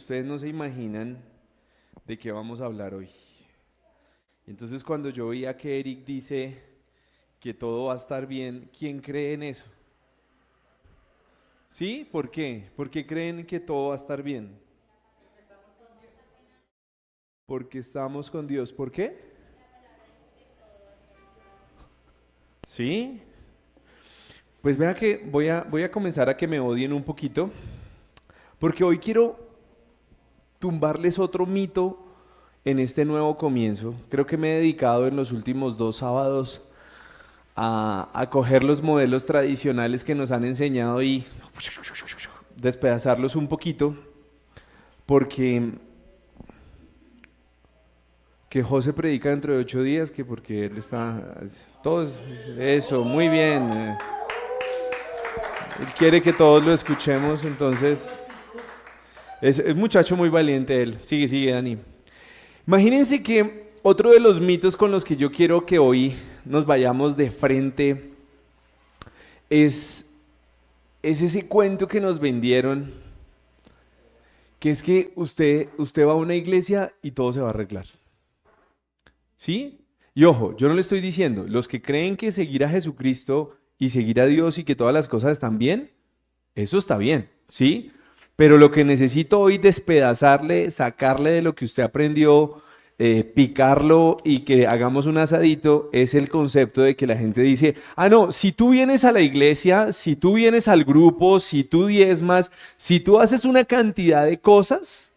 ustedes no se imaginan de qué vamos a hablar hoy. Entonces cuando yo veía que Eric dice que todo va a estar bien, ¿quién cree en eso? ¿Sí? ¿Por qué? ¿Por qué creen que todo va a estar bien? Porque estamos con Dios. ¿Por qué? ¿Sí? Pues vea que voy a, voy a comenzar a que me odien un poquito, porque hoy quiero tumbarles otro mito en este nuevo comienzo. Creo que me he dedicado en los últimos dos sábados a, a coger los modelos tradicionales que nos han enseñado y despedazarlos un poquito, porque que José predica dentro de ocho días, que porque él está... Todos, eso, muy bien. Él quiere que todos lo escuchemos, entonces... Es, es muchacho muy valiente él. Sigue, sigue, Dani. Imagínense que otro de los mitos con los que yo quiero que hoy nos vayamos de frente es, es ese cuento que nos vendieron, que es que usted, usted va a una iglesia y todo se va a arreglar. ¿Sí? Y ojo, yo no le estoy diciendo, los que creen que seguir a Jesucristo y seguir a Dios y que todas las cosas están bien, eso está bien, ¿sí? Pero lo que necesito hoy despedazarle, sacarle de lo que usted aprendió, eh, picarlo y que hagamos un asadito, es el concepto de que la gente dice, ah, no, si tú vienes a la iglesia, si tú vienes al grupo, si tú diezmas, si tú haces una cantidad de cosas,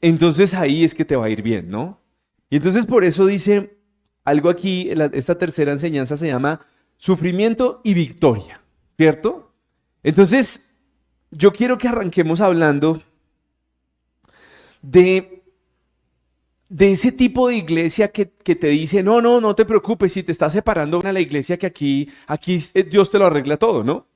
entonces ahí es que te va a ir bien, ¿no? Y entonces por eso dice algo aquí, esta tercera enseñanza se llama sufrimiento y victoria, ¿cierto? Entonces, yo quiero que arranquemos hablando de, de ese tipo de iglesia que, que, te dice, no, no, no te preocupes, si te estás separando a la iglesia que aquí, aquí Dios te lo arregla todo, ¿no?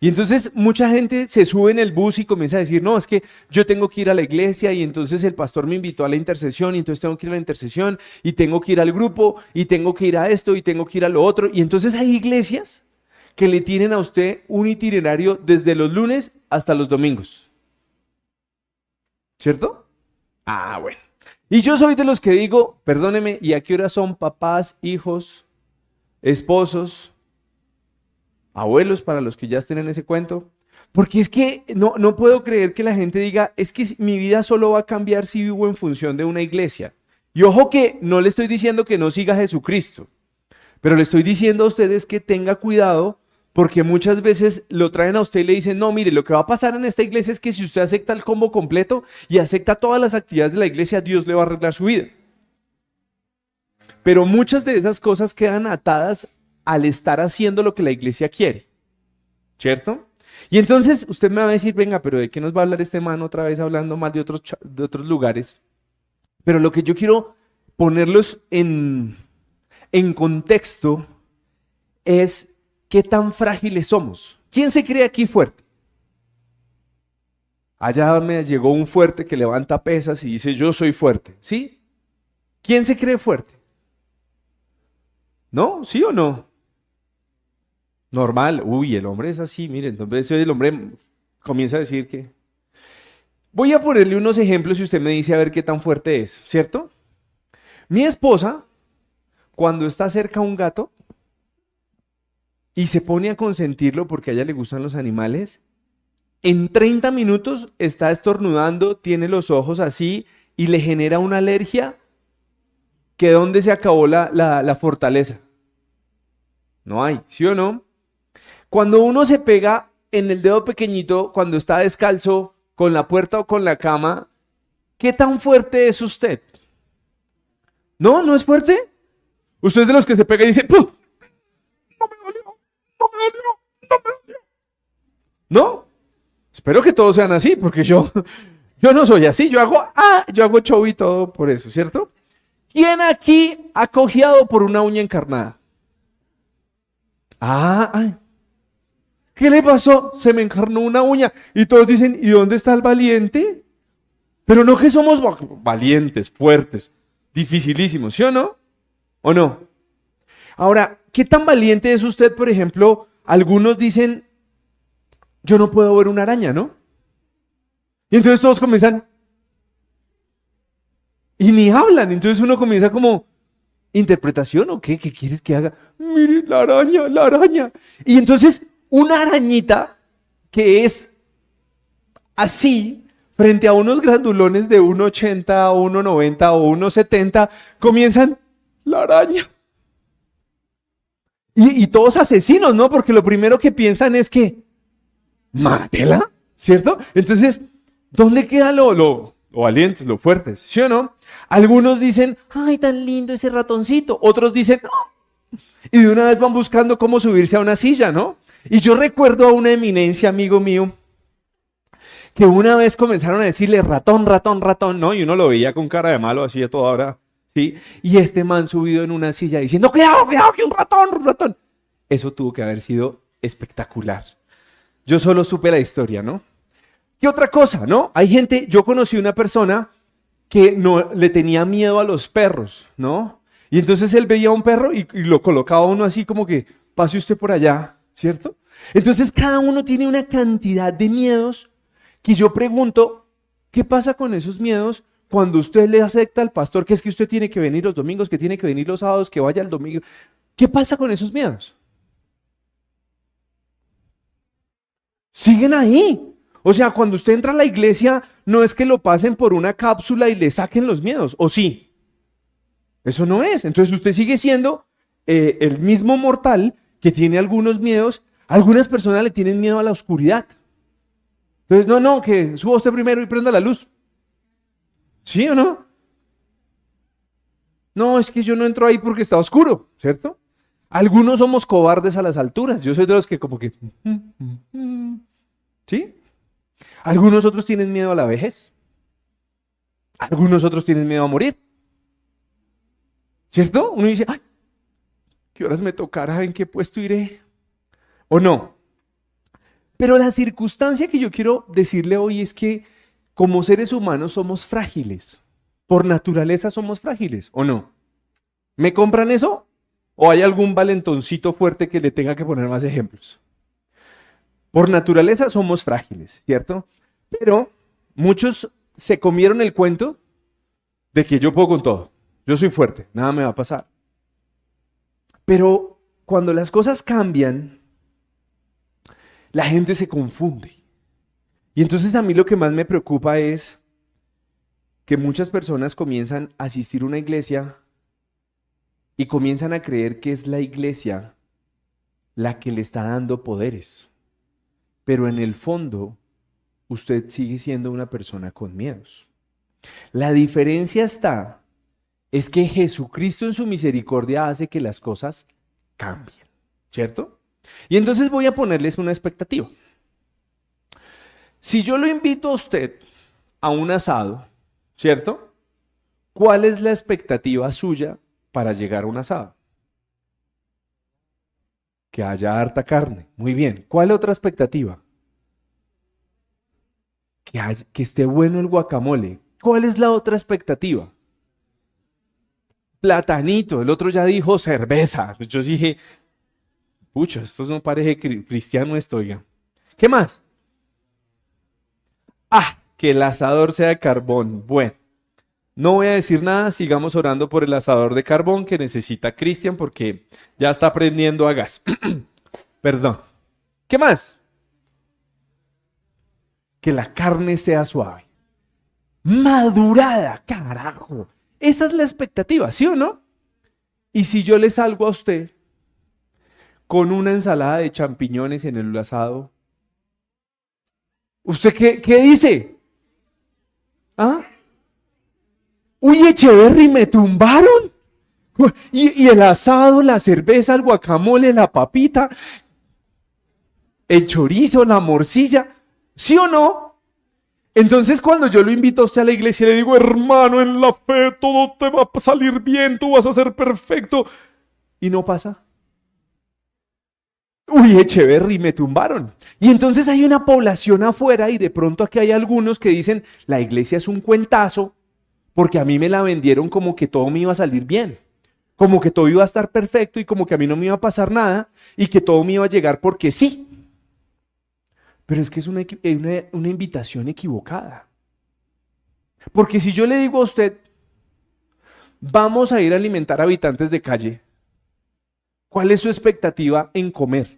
Y entonces mucha gente se sube en el bus y comienza a decir, no, es que yo tengo que ir a la iglesia y entonces el pastor me invitó a la intercesión y entonces tengo que ir a la intercesión y tengo que ir al grupo y tengo que ir a esto y tengo que ir a lo otro. Y entonces hay iglesias que le tienen a usted un itinerario desde los lunes hasta los domingos. ¿Cierto? Ah, bueno. Y yo soy de los que digo, perdóneme, ¿y a qué hora son papás, hijos, esposos, abuelos para los que ya estén en ese cuento. Porque es que no, no puedo creer que la gente diga, es que mi vida solo va a cambiar si vivo en función de una iglesia. Y ojo que no le estoy diciendo que no siga a Jesucristo, pero le estoy diciendo a ustedes que tenga cuidado porque muchas veces lo traen a usted y le dicen, no, mire, lo que va a pasar en esta iglesia es que si usted acepta el combo completo y acepta todas las actividades de la iglesia, Dios le va a arreglar su vida. Pero muchas de esas cosas quedan atadas al estar haciendo lo que la iglesia quiere. ¿Cierto? Y entonces usted me va a decir, venga, pero ¿de qué nos va a hablar este man otra vez hablando más de otros, de otros lugares? Pero lo que yo quiero ponerlos en, en contexto es qué tan frágiles somos. ¿Quién se cree aquí fuerte? Allá me llegó un fuerte que levanta pesas y dice, yo soy fuerte. ¿Sí? ¿Quién se cree fuerte? ¿No? ¿Sí o no? normal. Uy, el hombre es así, miren. Entonces el hombre comienza a decir que... Voy a ponerle unos ejemplos y usted me dice a ver qué tan fuerte es, ¿cierto? Mi esposa, cuando está cerca a un gato y se pone a consentirlo porque a ella le gustan los animales, en 30 minutos está estornudando, tiene los ojos así y le genera una alergia que donde se acabó la, la, fortaleza. No hay, ¿sí o no? Cuando uno se pega en el dedo pequeñito, cuando está descalzo, con la puerta o con la cama, ¿qué tan fuerte es usted? ¿No? ¿No es fuerte? Usted es de los que se pega y dice, ¡Pum! No. Espero que todos sean así, porque yo, yo no soy así. Yo hago, ah, yo hago show y todo por eso, ¿cierto? ¿Quién aquí ha cojeado por una uña encarnada? Ah. ¿Qué le pasó? Se me encarnó una uña. Y todos dicen, ¿y dónde está el valiente? Pero no que somos valientes, fuertes, dificilísimos, ¿sí o no? ¿O no? Ahora, ¿qué tan valiente es usted, por ejemplo? Algunos dicen, yo no puedo ver una araña, ¿no? Y entonces todos comienzan, Y ni hablan. Entonces uno comienza como, ¿interpretación o qué? ¿Qué quieres que haga? Mire, la araña, la araña. Y entonces una arañita que es así, frente a unos grandulones de 1,80, 1,90 o 1,70, comienzan la araña. Y, todos asesinos, ¿no? Porque lo primero que piensan es que, mátela, ¿cierto? Entonces, ¿dónde queda lo, valientes, lo fuertes? ¿Sí o no? Algunos dicen, ay, tan lindo ese ratoncito. Otros dicen. Y de una vez van buscando cómo subirse a una silla, ¿no? Y yo recuerdo a una eminencia, amigo mío, que una vez comenzaron a decirle ratón, ratón, ratón, ¿no? Y uno lo veía con cara de malo, así de toda hora, Y este man subido en una silla diciendo, cuidado, cuidado, que un ratón, un ratón. Eso tuvo que haber sido espectacular. Yo solo supe la historia, ¿no? ¿Qué otra cosa, no? Hay gente, yo conocí una persona que no le tenía miedo a los perros, ¿no? Y entonces él veía a un perro y, y lo colocaba uno así como que pase usted por allá, ¿cierto? Entonces cada uno tiene una cantidad de miedos que yo pregunto, ¿qué pasa con esos miedos cuando usted le acepta al pastor que es que usted tiene que venir los domingos, que tiene que venir los sábados, que vaya el domingo? ¿Qué pasa con esos miedos? Siguen ahí. O sea, cuando usted entra a la iglesia, no es que lo pasen por una cápsula y le saquen los miedos, ¿o sí? Eso no es. Entonces usted sigue siendo eh, el mismo mortal que tiene algunos miedos. Algunas personas le tienen miedo a la oscuridad. Entonces, no, no, que suba usted primero y prenda la luz. ¿Sí o no? No, es que yo no entro ahí porque está oscuro, ¿cierto? Algunos somos cobardes a las alturas. Yo soy de los que como que... ¿Sí? Algunos otros tienen miedo a la vejez. Algunos otros tienen miedo a morir. ¿Cierto? Uno dice, Ay, ¿qué horas me tocará? ¿En qué puesto iré? ¿O no? Pero la circunstancia que yo quiero decirle hoy es que como seres humanos somos frágiles. Por naturaleza somos frágiles, ¿o no? ¿Me compran eso? ¿O hay algún valentoncito fuerte que le tenga que poner más ejemplos? Por naturaleza somos frágiles, ¿cierto? Pero muchos se comieron el cuento de que yo puedo con todo. Yo soy fuerte, nada me va a pasar. Pero cuando las cosas cambian, la gente se confunde. Y entonces a mí lo que más me preocupa es que muchas personas comienzan a asistir a una iglesia y comienzan a creer que es la iglesia la que le está dando poderes. Pero en el fondo, usted sigue siendo una persona con miedos. La diferencia está, es que Jesucristo en su misericordia hace que las cosas cambien, ¿cierto? Y entonces voy a ponerles una expectativa. Si yo lo invito a usted a un asado, ¿cierto? ¿Cuál es la expectativa suya para llegar a un asado? Que haya harta carne. Muy bien. ¿Cuál otra expectativa? que, esté bueno el guacamole. ¿Cuál es la otra expectativa? Platanito, el otro ya dijo cerveza. Yo dije, pucha, esto no parece cristiano esto, oiga. ¿Qué más? Ah, que el asador sea de carbón. Bueno, no voy a decir nada, sigamos orando por el asador de carbón que necesita Cristian porque ya está prendiendo a gas. Perdón. ¿Qué más? que la carne sea suave. Madurada, carajo. Esa es la expectativa, ¿sí o no? Y si yo le salgo a usted con una ensalada de champiñones en el asado, ¿usted qué, qué dice? ¿Ah? Uy, Echeverry, me tumbaron. Y, y, el asado, la cerveza, el guacamole, la papita, el chorizo, la morcilla. ¿Sí o no? Entonces cuando yo lo invito a usted a la iglesia le digo, hermano, en la fe todo te va a salir bien, tú vas a ser perfecto. Y no pasa. Uy, Echeverry, me tumbaron. Y entonces hay una población afuera y de pronto aquí hay algunos que dicen, la iglesia es un cuentazo porque a mí me la vendieron como que todo me iba a salir bien, como que todo iba a estar perfecto y como que a mí no me iba a pasar nada y que todo me iba a llegar porque sí. Pero es que es una, una, invitación equivocada. Porque si yo le digo a usted, vamos a ir a alimentar habitantes de calle, ¿cuál es su expectativa en comer?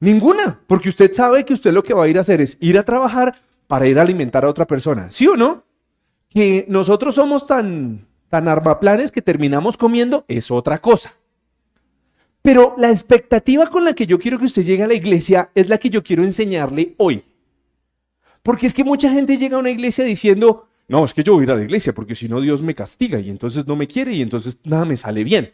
Ninguna, porque usted sabe que usted lo que va a ir a hacer es ir a trabajar para ir a alimentar a otra persona, ¿sí o no? Que nosotros somos tan, tan armaplanes que terminamos comiendo es otra cosa. Pero la expectativa con la que yo quiero que usted llegue a la iglesia es la que yo quiero enseñarle hoy. Porque es que mucha gente llega a una iglesia diciendo, no, es que yo voy a ir a la iglesia porque si no Dios me castiga y entonces no me quiere y entonces nada me sale bien.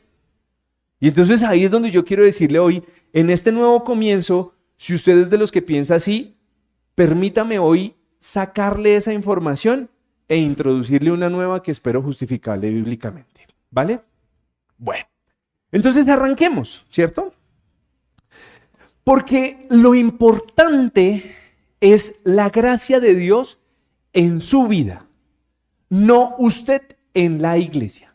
Y entonces ahí es donde yo quiero decirle hoy, en este nuevo comienzo, si usted es de los que piensa así, permítame hoy sacarle esa información e introducirle una nueva que espero justificarle bíblicamente. ¿Vale? Bueno, entonces arranquemos, ¿cierto? Porque lo importante es la gracia de Dios en su vida, no usted en la iglesia.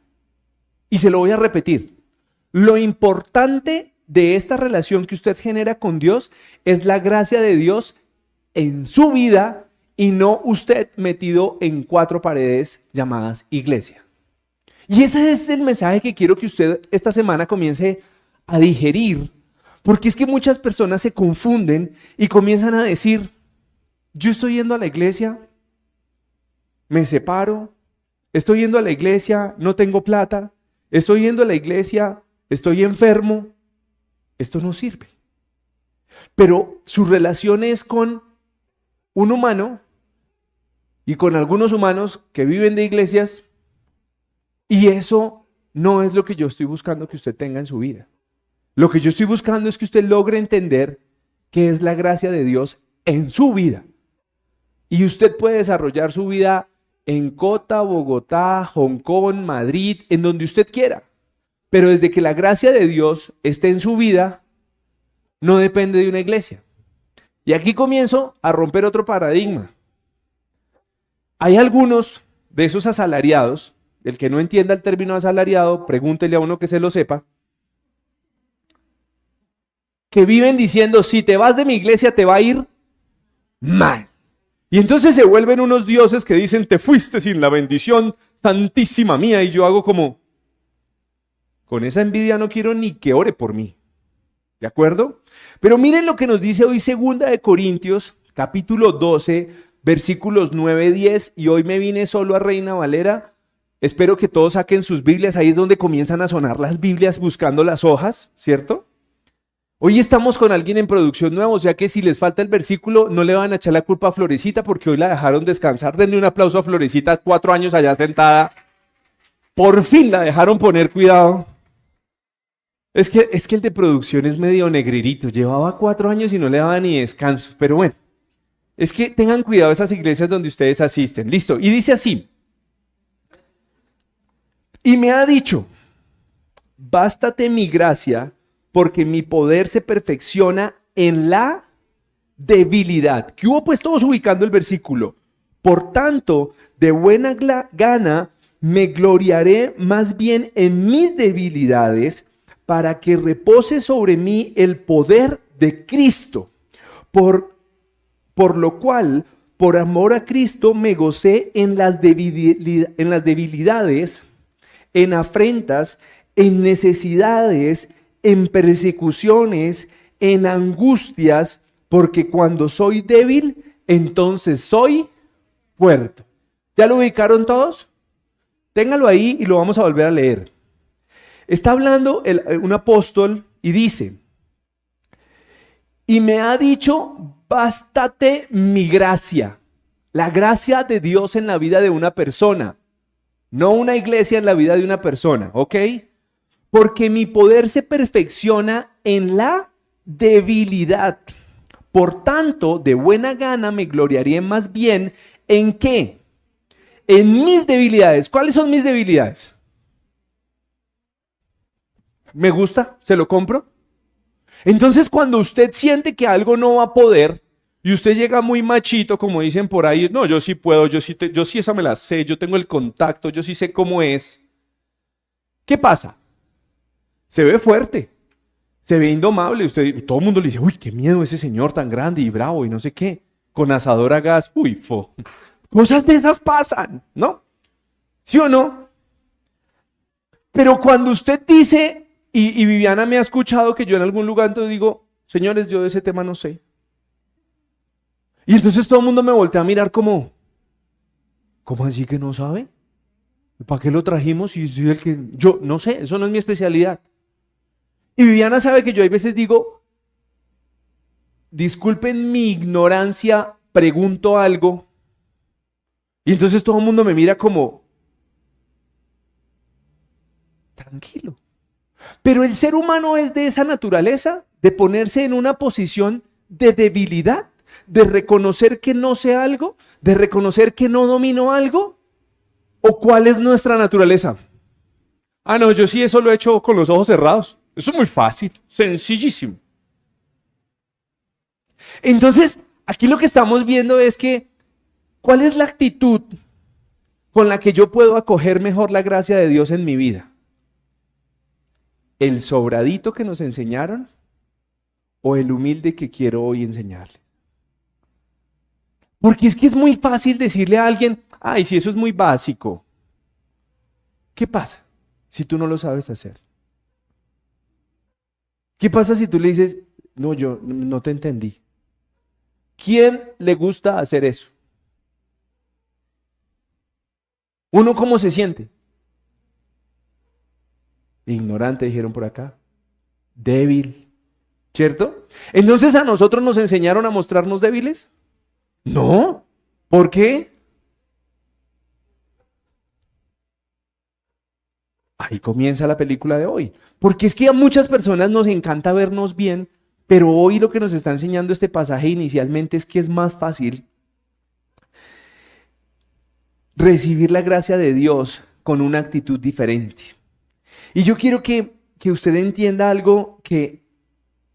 Y se lo voy a repetir. Lo importante de esta relación que usted genera con Dios es la gracia de Dios en su vida y no usted metido en cuatro paredes llamadas iglesia. Y ese es el mensaje que quiero que usted esta semana comience a digerir, porque es que muchas personas se confunden y comienzan a decir, yo estoy yendo a la iglesia, me separo, estoy yendo a la iglesia, no tengo plata, estoy yendo a la iglesia, estoy enfermo, esto no sirve. Pero su relación es con un humano y con algunos humanos que viven de iglesias y eso no es lo que yo estoy buscando que usted tenga en su vida. Lo que yo estoy buscando es que usted logre entender que es la gracia de Dios en su vida. Y usted puede desarrollar su vida en Cota, Bogotá, Hong Kong, Madrid, en donde usted quiera. Pero desde que la gracia de Dios esté en su vida, no depende de una iglesia. Y aquí comienzo a romper otro paradigma. Hay algunos de esos asalariados, el que no entienda el término asalariado, pregúntele a uno que se lo sepa, que viven diciendo, si te vas de mi iglesia te va a ir mal. Y entonces se vuelven unos dioses que dicen, te fuiste sin la bendición santísima mía. Y yo hago como, con esa envidia no quiero ni que ore por mí. ¿De acuerdo? Pero miren lo que nos dice hoy segunda de Corintios, capítulo 12, versículos 9, 10. Y hoy me vine solo a Reina Valera. Espero que todos saquen sus Biblias. Ahí es donde comienzan a sonar las Biblias buscando las hojas, ¿cierto? Hoy estamos con alguien en producción nueva, o sea que si les falta el versículo, no le van a echar la culpa a Florecita porque hoy la dejaron descansar. Denle un aplauso a Florecita, cuatro años allá sentada. Por fin la dejaron poner cuidado. Es que, es que el de producción es medio negrerito. Llevaba cuatro años y no le daba ni descanso. Pero bueno, es que tengan cuidado esas iglesias donde ustedes asisten. Listo. Y dice así. Y me ha dicho, bástate mi gracia porque mi poder se perfecciona en la debilidad. ¿Qué hubo pues todos ubicando el versículo? Por tanto, de buena gana me gloriaré más bien en mis debilidades para que repose sobre mí el poder de Cristo. Por, por lo cual, por amor a Cristo, me gocé en las, en las debilidades, en afrentas, en necesidades, en persecuciones, en angustias, porque cuando soy débil, entonces soy fuerte. ¿Ya lo ubicaron todos? Téngalo ahí y lo vamos a volver a leer. Está hablando un apóstol y dice, y me ha dicho, bástate mi gracia, la gracia de Dios en la vida de una persona, no una iglesia en la vida de una persona, ¿ok? porque mi poder se perfecciona en la debilidad. Por tanto, de buena gana me gloriaré más bien en qué? En mis debilidades. ¿Cuáles son mis debilidades? ¿Me gusta? ¿Se lo compro? Entonces, cuando usted siente que algo no va a poder y usted llega muy machito, como dicen por ahí, no, yo sí puedo, yo sí, yo sí esa me la sé, yo tengo el contacto, yo sí sé cómo es. ¿Qué pasa? se ve fuerte, se ve indomable. Usted, todo el mundo le dice, uy, qué miedo ese señor tan grande y bravo y no sé qué, con asador a gas, uy, fo. Cosas de esas pasan, ¿no? ¿Sí o no? Pero cuando usted dice, y, Viviana me ha escuchado que yo en algún lugar entonces digo, señores, yo de ese tema no sé. Y entonces todo el mundo me voltea a mirar como, ¿cómo así que no sabe? ¿Para qué lo trajimos? Y soy el que, yo no sé, eso no es mi especialidad. Y Viviana sabe que yo hay veces digo, disculpen mi ignorancia, pregunto algo. Y entonces todo el mundo me mira como, tranquilo. Pero el ser humano es de esa naturaleza, de ponerse en una posición de debilidad, de reconocer que no sé algo, de reconocer que no domino algo. ¿O cuál es nuestra naturaleza? Ah, no, yo sí eso lo he hecho con los ojos cerrados. Eso es muy fácil, sencillísimo. Entonces, aquí lo que estamos viendo es que, ¿cuál es la actitud con la que yo puedo acoger mejor la gracia de Dios en mi vida? ¿El sobradito que nos enseñaron o el humilde que quiero hoy enseñarles? Porque es que es muy fácil decirle a alguien, ay, si eso es muy básico. ¿Qué pasa si tú no lo sabes hacer? ¿Qué pasa si tú le dices, no, yo no te entendí? ¿Quién le gusta hacer eso? ¿Uno cómo se siente? Ignorante, dijeron por acá. Débil. ¿Cierto? Entonces a nosotros nos enseñaron a mostrarnos débiles. No. ¿Por qué? Ahí comienza la película de hoy. Porque es que a muchas personas nos encanta vernos bien, pero hoy lo que nos está enseñando este pasaje inicialmente es que es más fácil recibir la gracia de Dios con una actitud diferente. Y yo quiero que, que usted entienda algo que,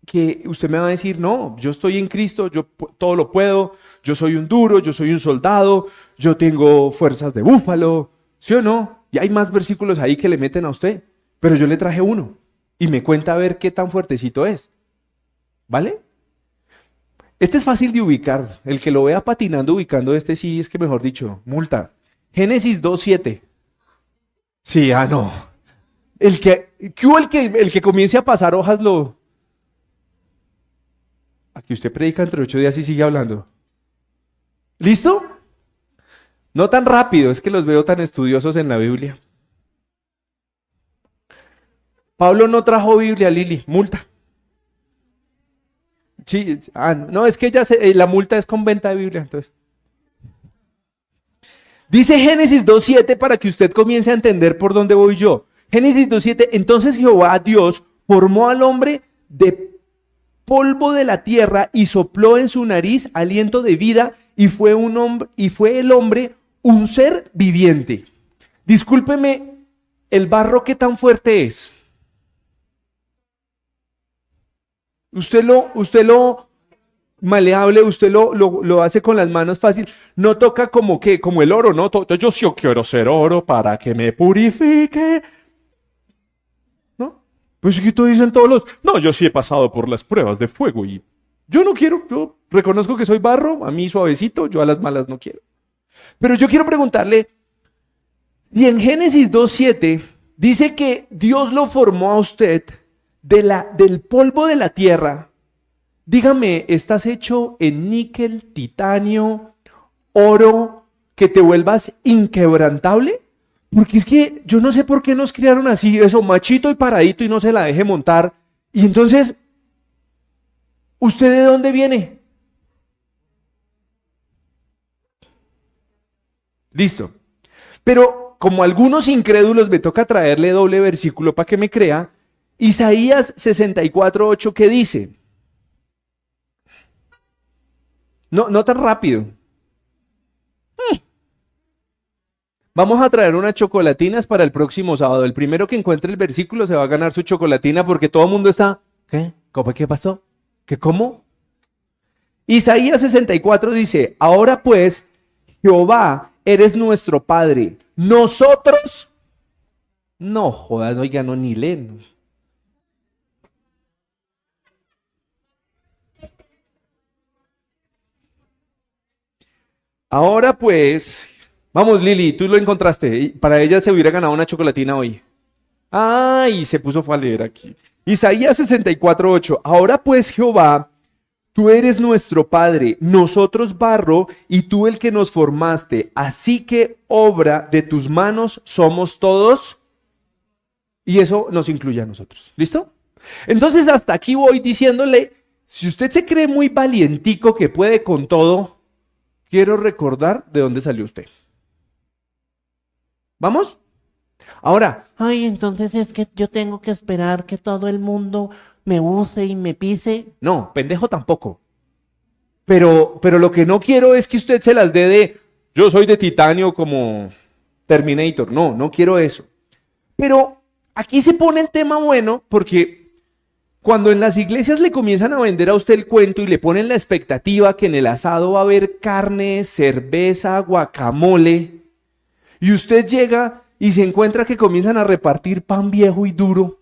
que usted me va a decir, no, yo estoy en Cristo, yo todo lo puedo, yo soy un duro, yo soy un soldado, yo tengo fuerzas de búfalo, ¿sí o no? Y hay más versículos ahí que le meten a usted, pero yo le traje uno y me cuenta a ver qué tan fuertecito es. ¿Vale? Este es fácil de ubicar. El que lo vea patinando ubicando este sí es que mejor dicho, multa. Génesis 2.7. Sí, ah, no. El que, el que, el que comience a pasar hojas lo... Aquí usted predica entre ocho días y sigue hablando. ¿Listo? No tan rápido, es que los veo tan estudiosos en la Biblia. Pablo no trajo Biblia, Lili, multa. Sí, ah, no, es que ya se, eh, la multa es con venta de Biblia, entonces. Dice Génesis 2.7 para que usted comience a entender por dónde voy yo. Génesis 2.7, entonces Jehová Dios formó al hombre de polvo de la tierra y sopló en su nariz aliento de vida y fue un hombre y fue el hombre un ser viviente. Discúlpeme, el barro qué tan fuerte es. Usted lo, usted lo maleable, usted lo, lo, hace con las manos fácil. No toca como que, como el oro, ¿no? Yo sí quiero ser oro para que me purifique. Pues aquí dicen todos los, no, yo sí he pasado por las pruebas de fuego y yo no quiero, yo reconozco que soy barro, a mí suavecito, yo a las malas no quiero. Pero yo quiero preguntarle, si en Génesis 2.7 dice que Dios lo formó a usted de la, del polvo de la tierra, dígame, ¿estás hecho en níquel, titanio, oro, que te vuelvas inquebrantable? Porque es que yo no sé por qué nos criaron así, eso, machito y paradito y no se la deje montar. Y entonces ¿Usted de dónde viene? Listo. Pero como algunos incrédulos me toca traerle doble versículo para que me crea, Isaías 64.8 ¿qué dice? No, no tan rápido. Hmm. Vamos a traer unas chocolatinas para el próximo sábado. El primero que encuentre el versículo se va a ganar su chocolatina porque todo el mundo está. ¿Qué? ¿Cómo qué pasó? ¿Qué cómo? Isaías 64 dice, ahora pues, Jehová, eres nuestro Padre. Nosotros, no jodas, no, ya ni leen. Ahora pues, Vamos, Lili, tú lo encontraste. Para ella se hubiera ganado una chocolatina hoy. Ay, se puso a leer aquí. Isaías 64:8. Ahora pues, Jehová, tú eres nuestro Padre, nosotros barro y tú el que nos formaste. Así que obra de tus manos somos todos. Y eso nos incluye a nosotros. ¿Listo? Entonces, hasta aquí voy diciéndole, si usted se cree muy valientico que puede con todo, quiero recordar de dónde salió usted. ¿Vamos? Ahora, ay, entonces es que yo tengo que esperar que todo el mundo me use y me pise. No, pendejo tampoco. Pero, pero lo que no quiero es que usted se las dé de, yo soy de titanio como Terminator. No, no quiero eso. Pero aquí se pone el tema bueno porque cuando en las iglesias le comienzan a vender a usted el cuento y le ponen la expectativa que en el asado va a haber carne, cerveza, guacamole, y usted llega y se encuentra que comienzan a repartir pan viejo y duro,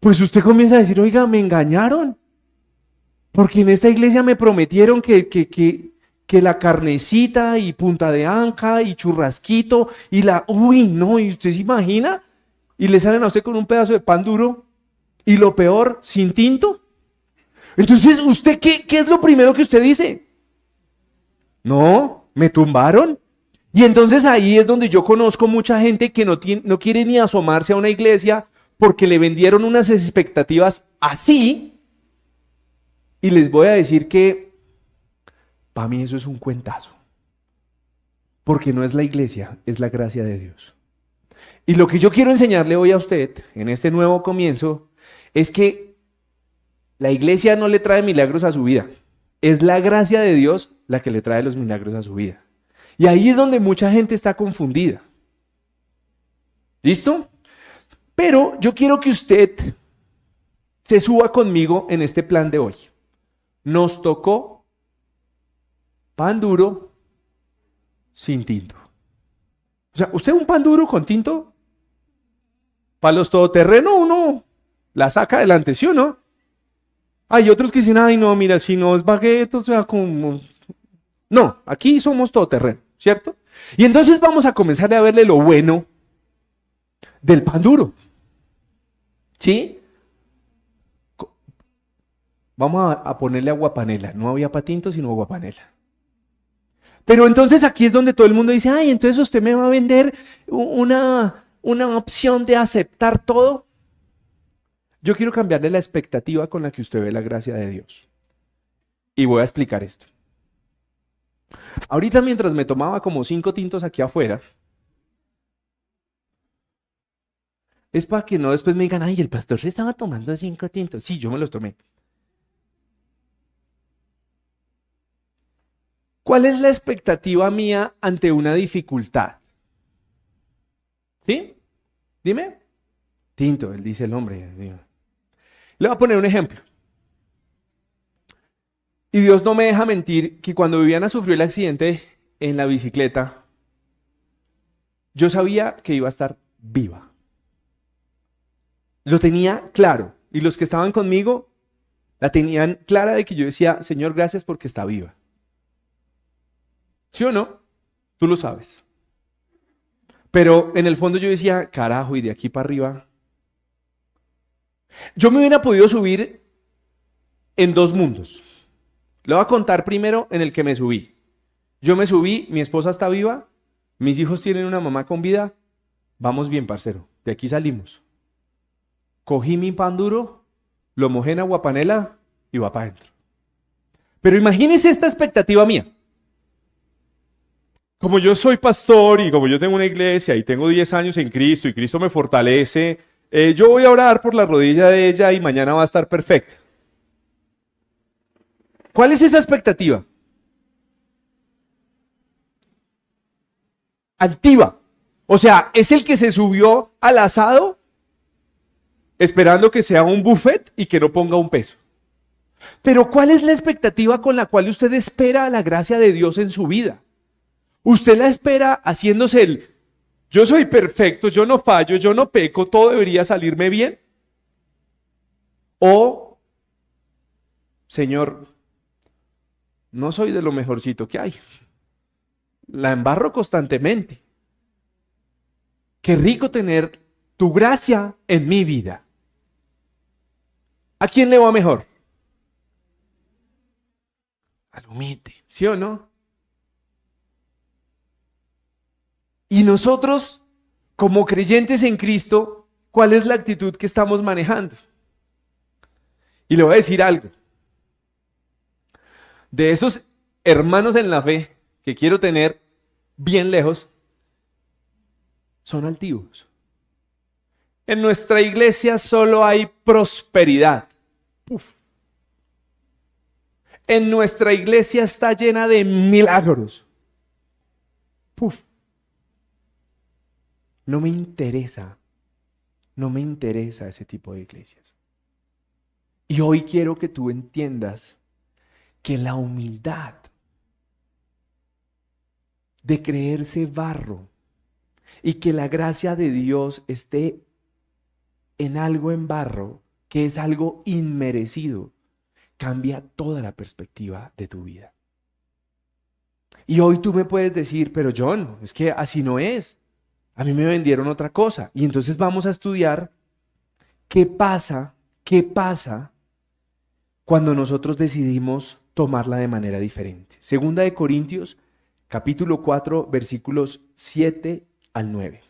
pues usted comienza a decir, oiga, me engañaron. Porque en esta iglesia me prometieron que, que, que, que la carnecita y punta de anca y churrasquito y la... Uy, no, ¿y usted se imagina? Y le salen a usted con un pedazo de pan duro y lo peor, sin tinto. Entonces, ¿usted qué, qué es lo primero que usted dice? No, me tumbaron. Y entonces ahí es donde yo conozco mucha gente que no, no quiere ni asomarse a una iglesia porque le vendieron unas expectativas así. Y les voy a decir que para mí eso es un cuentazo. Porque no es la iglesia, es la gracia de Dios. Y lo que yo quiero enseñarle hoy a usted en este nuevo comienzo es que la iglesia no le trae milagros a su vida. Es la gracia de Dios la que le trae los milagros a su vida. Y ahí es donde mucha gente está confundida. ¿Listo? Pero yo quiero que usted se suba conmigo en este plan de hoy. Nos tocó pan duro sin tinto. O sea, usted un pan duro con tinto, para los todoterreno uno la saca adelante, ¿sí o no? Hay otros que dicen, ay no, mira, si no es baguette, o sea, como... No, aquí somos todoterreno. ¿Cierto? Y entonces vamos a comenzar a verle lo bueno del pan duro. ¿Sí? Vamos a, ponerle agua panela. No había patinto, sino agua panela. Pero entonces aquí es donde todo el mundo dice, ay, entonces usted me va a vender una, una opción de aceptar todo. Yo quiero cambiarle la expectativa con la que usted ve la gracia de Dios. Y voy a explicar esto. Ahorita mientras me tomaba como cinco tintos aquí afuera, es para que no después me digan, ay, el pastor se estaba tomando cinco tintos. Sí, yo me los tomé. ¿Cuál es la expectativa mía ante una dificultad? ¿Sí? Dime. Tinto, él dice el hombre. Le voy a poner un ejemplo. Y Dios no me deja mentir que cuando Viviana sufrió el accidente en la bicicleta, yo sabía que iba a estar viva. Lo tenía claro. Y los que estaban conmigo la tenían clara de que yo decía, Señor, gracias porque está viva. ¿Sí o no? Tú lo sabes. Pero en el fondo yo decía, carajo, y de aquí para arriba. Yo me hubiera podido subir en dos mundos. Le voy a contar primero en el que me subí. Yo me subí, mi esposa está viva, mis hijos tienen una mamá con vida. Vamos bien, parcero. De aquí salimos. Cogí mi pan duro, lo mojé en agua panela y va para adentro. Pero imagínense esta expectativa mía. Como yo soy pastor y como yo tengo una iglesia y tengo 10 años en Cristo y Cristo me fortalece, eh, yo voy a orar por la rodilla de ella y mañana va a estar perfecta. ¿Cuál es esa expectativa? Altiva. O sea, es el que se subió al asado esperando que sea un buffet y que no ponga un peso. Pero ¿cuál es la expectativa con la cual usted espera la gracia de Dios en su vida? Usted la espera haciéndose el, yo soy perfecto, yo no fallo, yo no peco, todo debería salirme bien. O, Señor, no soy de lo mejorcito que hay. la embarro constantemente. Qué rico tener tu gracia en mi vida. ¿A quién le va mejor? Al humilde, ¿sí o no? Y nosotros, como creyentes en Cristo, ¿cuál es la actitud que estamos manejando? Y le voy a decir algo. De esos hermanos en la fe que quiero tener bien lejos, son altivos. En nuestra iglesia solo hay prosperidad. En nuestra iglesia está llena de milagros. No me interesa, no me interesa ese tipo de iglesias. Y hoy quiero que tú entiendas que la humildad de creerse barro y que la gracia de Dios esté en algo en barro, que es algo inmerecido, cambia toda la perspectiva de tu vida. Y hoy tú me puedes decir, pero John, es que así no es. A mí me vendieron otra cosa. Y entonces vamos a estudiar qué pasa, qué pasa cuando nosotros decidimos tomarla de manera diferente. Segunda de Corintios, capítulo 4, versículos 7 al 9.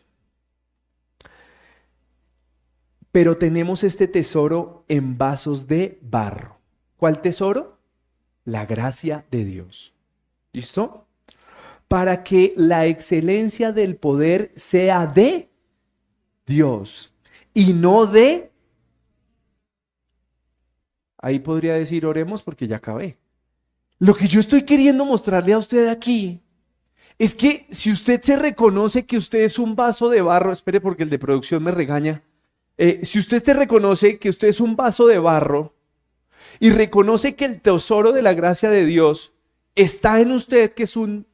Pero tenemos este tesoro en vasos de barro. ¿Cuál tesoro? La gracia de Dios. ¿Listo? Para que la excelencia del poder sea de Dios y no de... Ahí podría decir oremos porque ya acabé. Lo que yo estoy queriendo mostrarle a usted aquí es que si usted se reconoce que usted es un vaso de barro, espere porque el de producción me regaña, eh, si usted se reconoce que usted es un vaso de barro y reconoce que el tesoro de la gracia de Dios está en usted, que es un,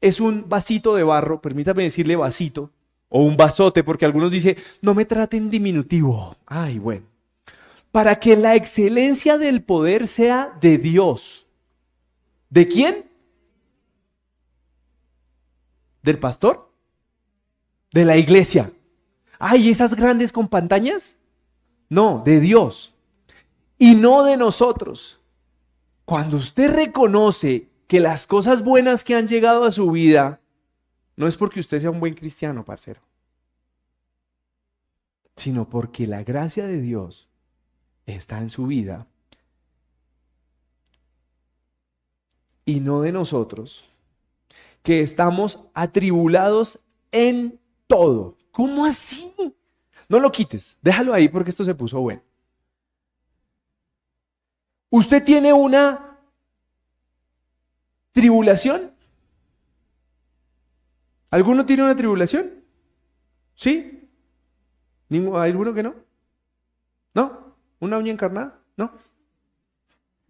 es un vasito de barro, permítame decirle vasito, o un vasote, porque algunos dicen, no me traten diminutivo. Ay, bueno. Para que la excelencia del poder sea de Dios. ¿De quién? ¿Del pastor? ¿De la iglesia? ¿Ay, esas grandes con pantañas? No, de Dios. Y no de nosotros. Cuando usted reconoce que las cosas buenas que han llegado a su vida, no es porque usted sea un buen cristiano, parcero, sino porque la gracia de Dios está en su vida y no de nosotros, que estamos atribulados en todo. ¿Cómo así? No lo quites, déjalo ahí porque esto se puso bueno. ¿Usted tiene una tribulación? ¿Alguno tiene una tribulación? ¿Sí? ¿Hay alguno que no? ¿No? ¿Una uña encarnada? ¿No?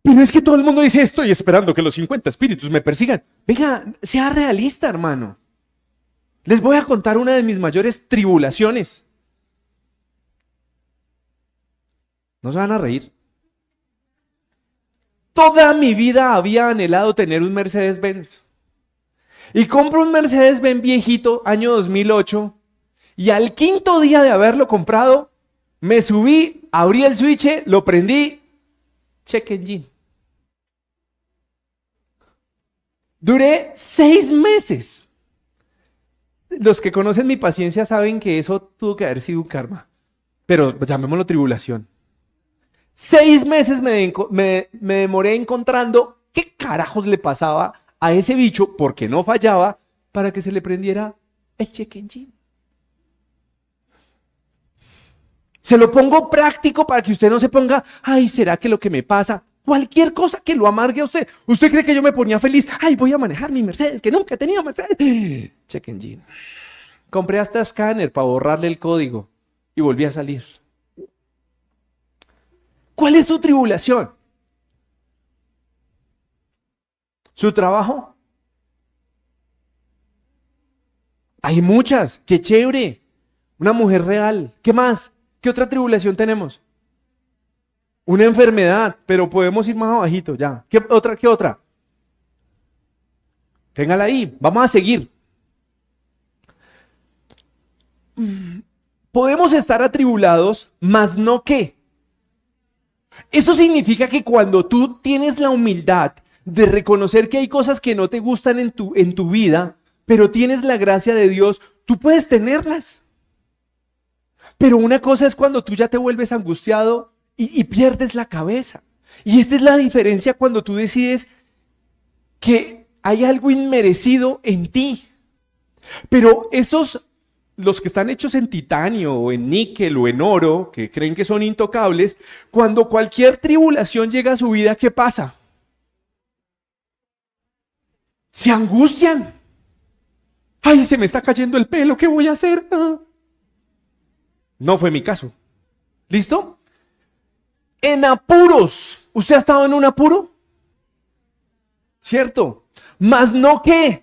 Pero es que todo el mundo dice, estoy esperando que los 50 espíritus me persigan. Venga, sea realista, hermano. Les voy a contar una de mis mayores tribulaciones. No se van a reír. Toda mi vida había anhelado tener un Mercedes-Benz. Y compro un Mercedes-Benz viejito, año 2008, y al quinto día de haberlo comprado, me subí, abrí el switch, lo prendí, check engine. Duré seis meses. Los que conocen mi paciencia saben que eso tuvo que haber sido un karma. Pero llamémoslo tribulación. Seis meses me, demoré encontrando qué carajos le pasaba a ese bicho, porque no fallaba, para que se le prendiera el check engine. Se lo pongo práctico para que usted no se ponga, ay, ¿será que lo que me pasa? Cualquier cosa que lo amargue a usted. ¿Usted cree que yo me ponía feliz? Ay, voy a manejar mi Mercedes, que nunca he tenido Mercedes. Check engine. Compré hasta escáner para borrarle el código y volví a salir. ¿Cuál es su tribulación? ¿Su trabajo? Hay muchas. Qué chévere. Una mujer real. ¿Qué más? ¿Qué otra tribulación tenemos? Una enfermedad, pero podemos ir más abajito ya. ¿Qué otra? ¿Qué otra? Téngala ahí, vamos a seguir. Podemos estar atribulados, mas no qué. Eso significa que cuando tú tienes la humildad de reconocer que hay cosas que no te gustan en tu, en tu vida, pero tienes la gracia de Dios, tú puedes tenerlas. Pero una cosa es cuando tú ya te vuelves angustiado y, pierdes la cabeza. Y esta es la diferencia cuando tú decides que hay algo inmerecido en ti. Pero esos, los que están hechos en titanio o en níquel o en oro, que creen que son intocables, cuando cualquier tribulación llega a su vida, ¿qué pasa? Se angustian. Ay, se me está cayendo el pelo, ¿qué voy a hacer? Ah. No fue mi caso. ¿Listo? En apuros. ¿Usted ha estado en un apuro? ¿Cierto? Más no qué.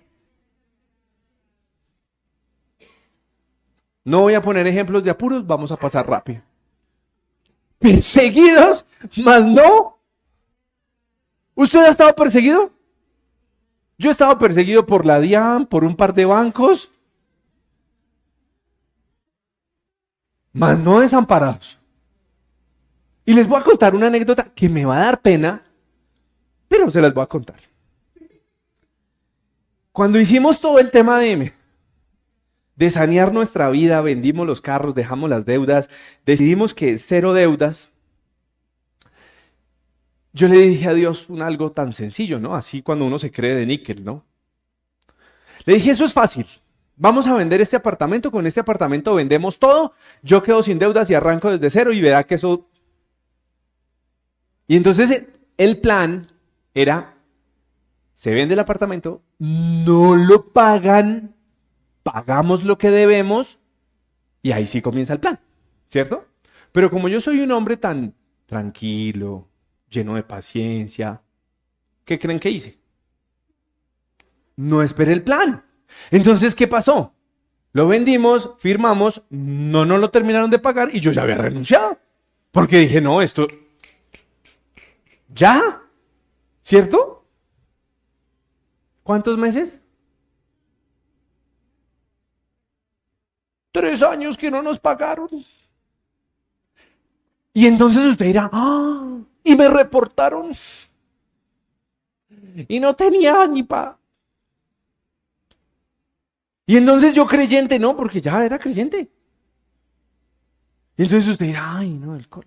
No voy a poner ejemplos de apuros, vamos a pasar rápido. Perseguidos, más no. ¿Usted ha estado perseguido? Yo he estado perseguido por la DIAN, por un par de bancos, más no desamparados. Y les voy a contar una anécdota que me va a dar pena, pero se las voy a contar. Cuando hicimos todo el tema de, de sanear nuestra vida, vendimos los carros, dejamos las deudas, decidimos que cero deudas, yo le dije a Dios un algo tan sencillo, ¿no? Así cuando uno se cree de níquel, ¿no? Le dije, eso es fácil. Vamos a vender este apartamento, con este apartamento vendemos todo, yo quedo sin deudas y arranco desde cero y verá que eso... Y entonces el plan era, se vende el apartamento, no lo pagan, pagamos lo que debemos y ahí sí comienza el plan, ¿cierto? Pero como yo soy un hombre tan tranquilo, lleno de paciencia, ¿qué creen que hice? No esperé el plan. Entonces, ¿qué pasó? Lo vendimos, firmamos, no nos lo terminaron de pagar y yo ya había renunciado. Porque dije, no, esto... ¿Ya? ¿Cierto? ¿Cuántos meses? Tres años que no nos pagaron. Y entonces usted dirá, ah, y me reportaron. Y no tenía ni pa. Y entonces yo creyente, no, porque ya era creyente. Y entonces usted dirá, ay, no, el col.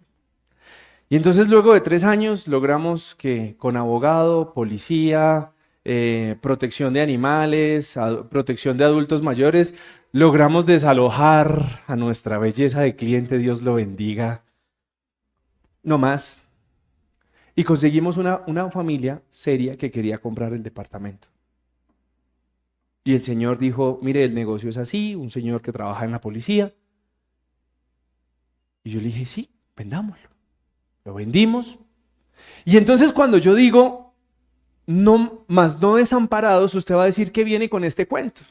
Y entonces luego de tres años logramos que con abogado, policía, eh, protección de animales, protección de adultos mayores, logramos desalojar a nuestra belleza de cliente, Dios lo bendiga. No más. Y conseguimos una, una familia seria que quería comprar el departamento. Y el señor dijo, mire, el negocio es así, un señor que trabaja en la policía. Y yo le dije, sí, vendámoslo. Lo vendimos. Y entonces cuando yo digo, no, más no desamparados, usted va a decir que viene con este cuento.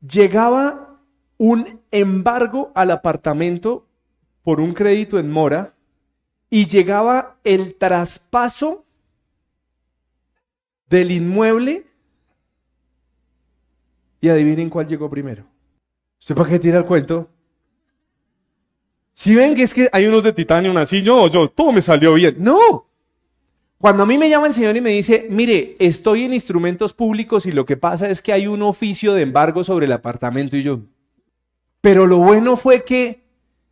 Llegaba un embargo al apartamento por un crédito en mora y llegaba el traspaso del inmueble y adivinen cuál llegó primero. ¿Usted para qué tira el cuento? Si ven que es que hay unos de titanio así, yo, yo, todo me salió bien. No. Cuando a mí me llama el Señor y me dice, mire, estoy en instrumentos públicos y lo que pasa es que hay un oficio de embargo sobre el apartamento y yo. Pero lo bueno fue que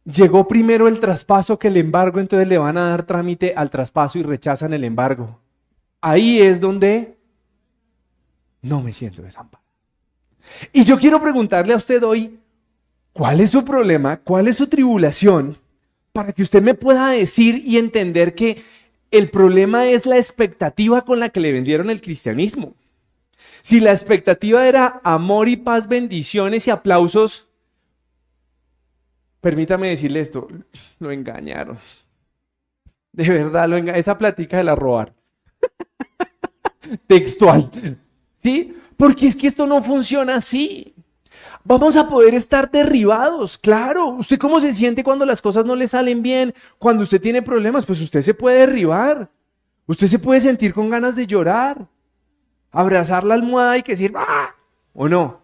llegó primero el traspaso que el embargo, entonces le van a dar trámite al traspaso y rechazan el embargo. Ahí es donde no me siento desamparado. Y yo quiero preguntarle a usted hoy, ¿cuál es su problema? ¿Cuál es su tribulación? Para que usted me pueda decir y entender que el problema es la expectativa con la que le vendieron el cristianismo. Si la expectativa era amor y paz, bendiciones y aplausos, permítame decirle esto, lo engañaron. De verdad, lo esa plática de la robar textual. ¿Sí? Porque es que esto no funciona así. Vamos a poder estar derribados, claro. ¿Usted cómo se siente cuando las cosas no le salen bien? Cuando usted tiene problemas, pues usted se puede derribar. Usted se puede sentir con ganas de llorar. abrazar la almohada y decir, ¡ah! ¿O no?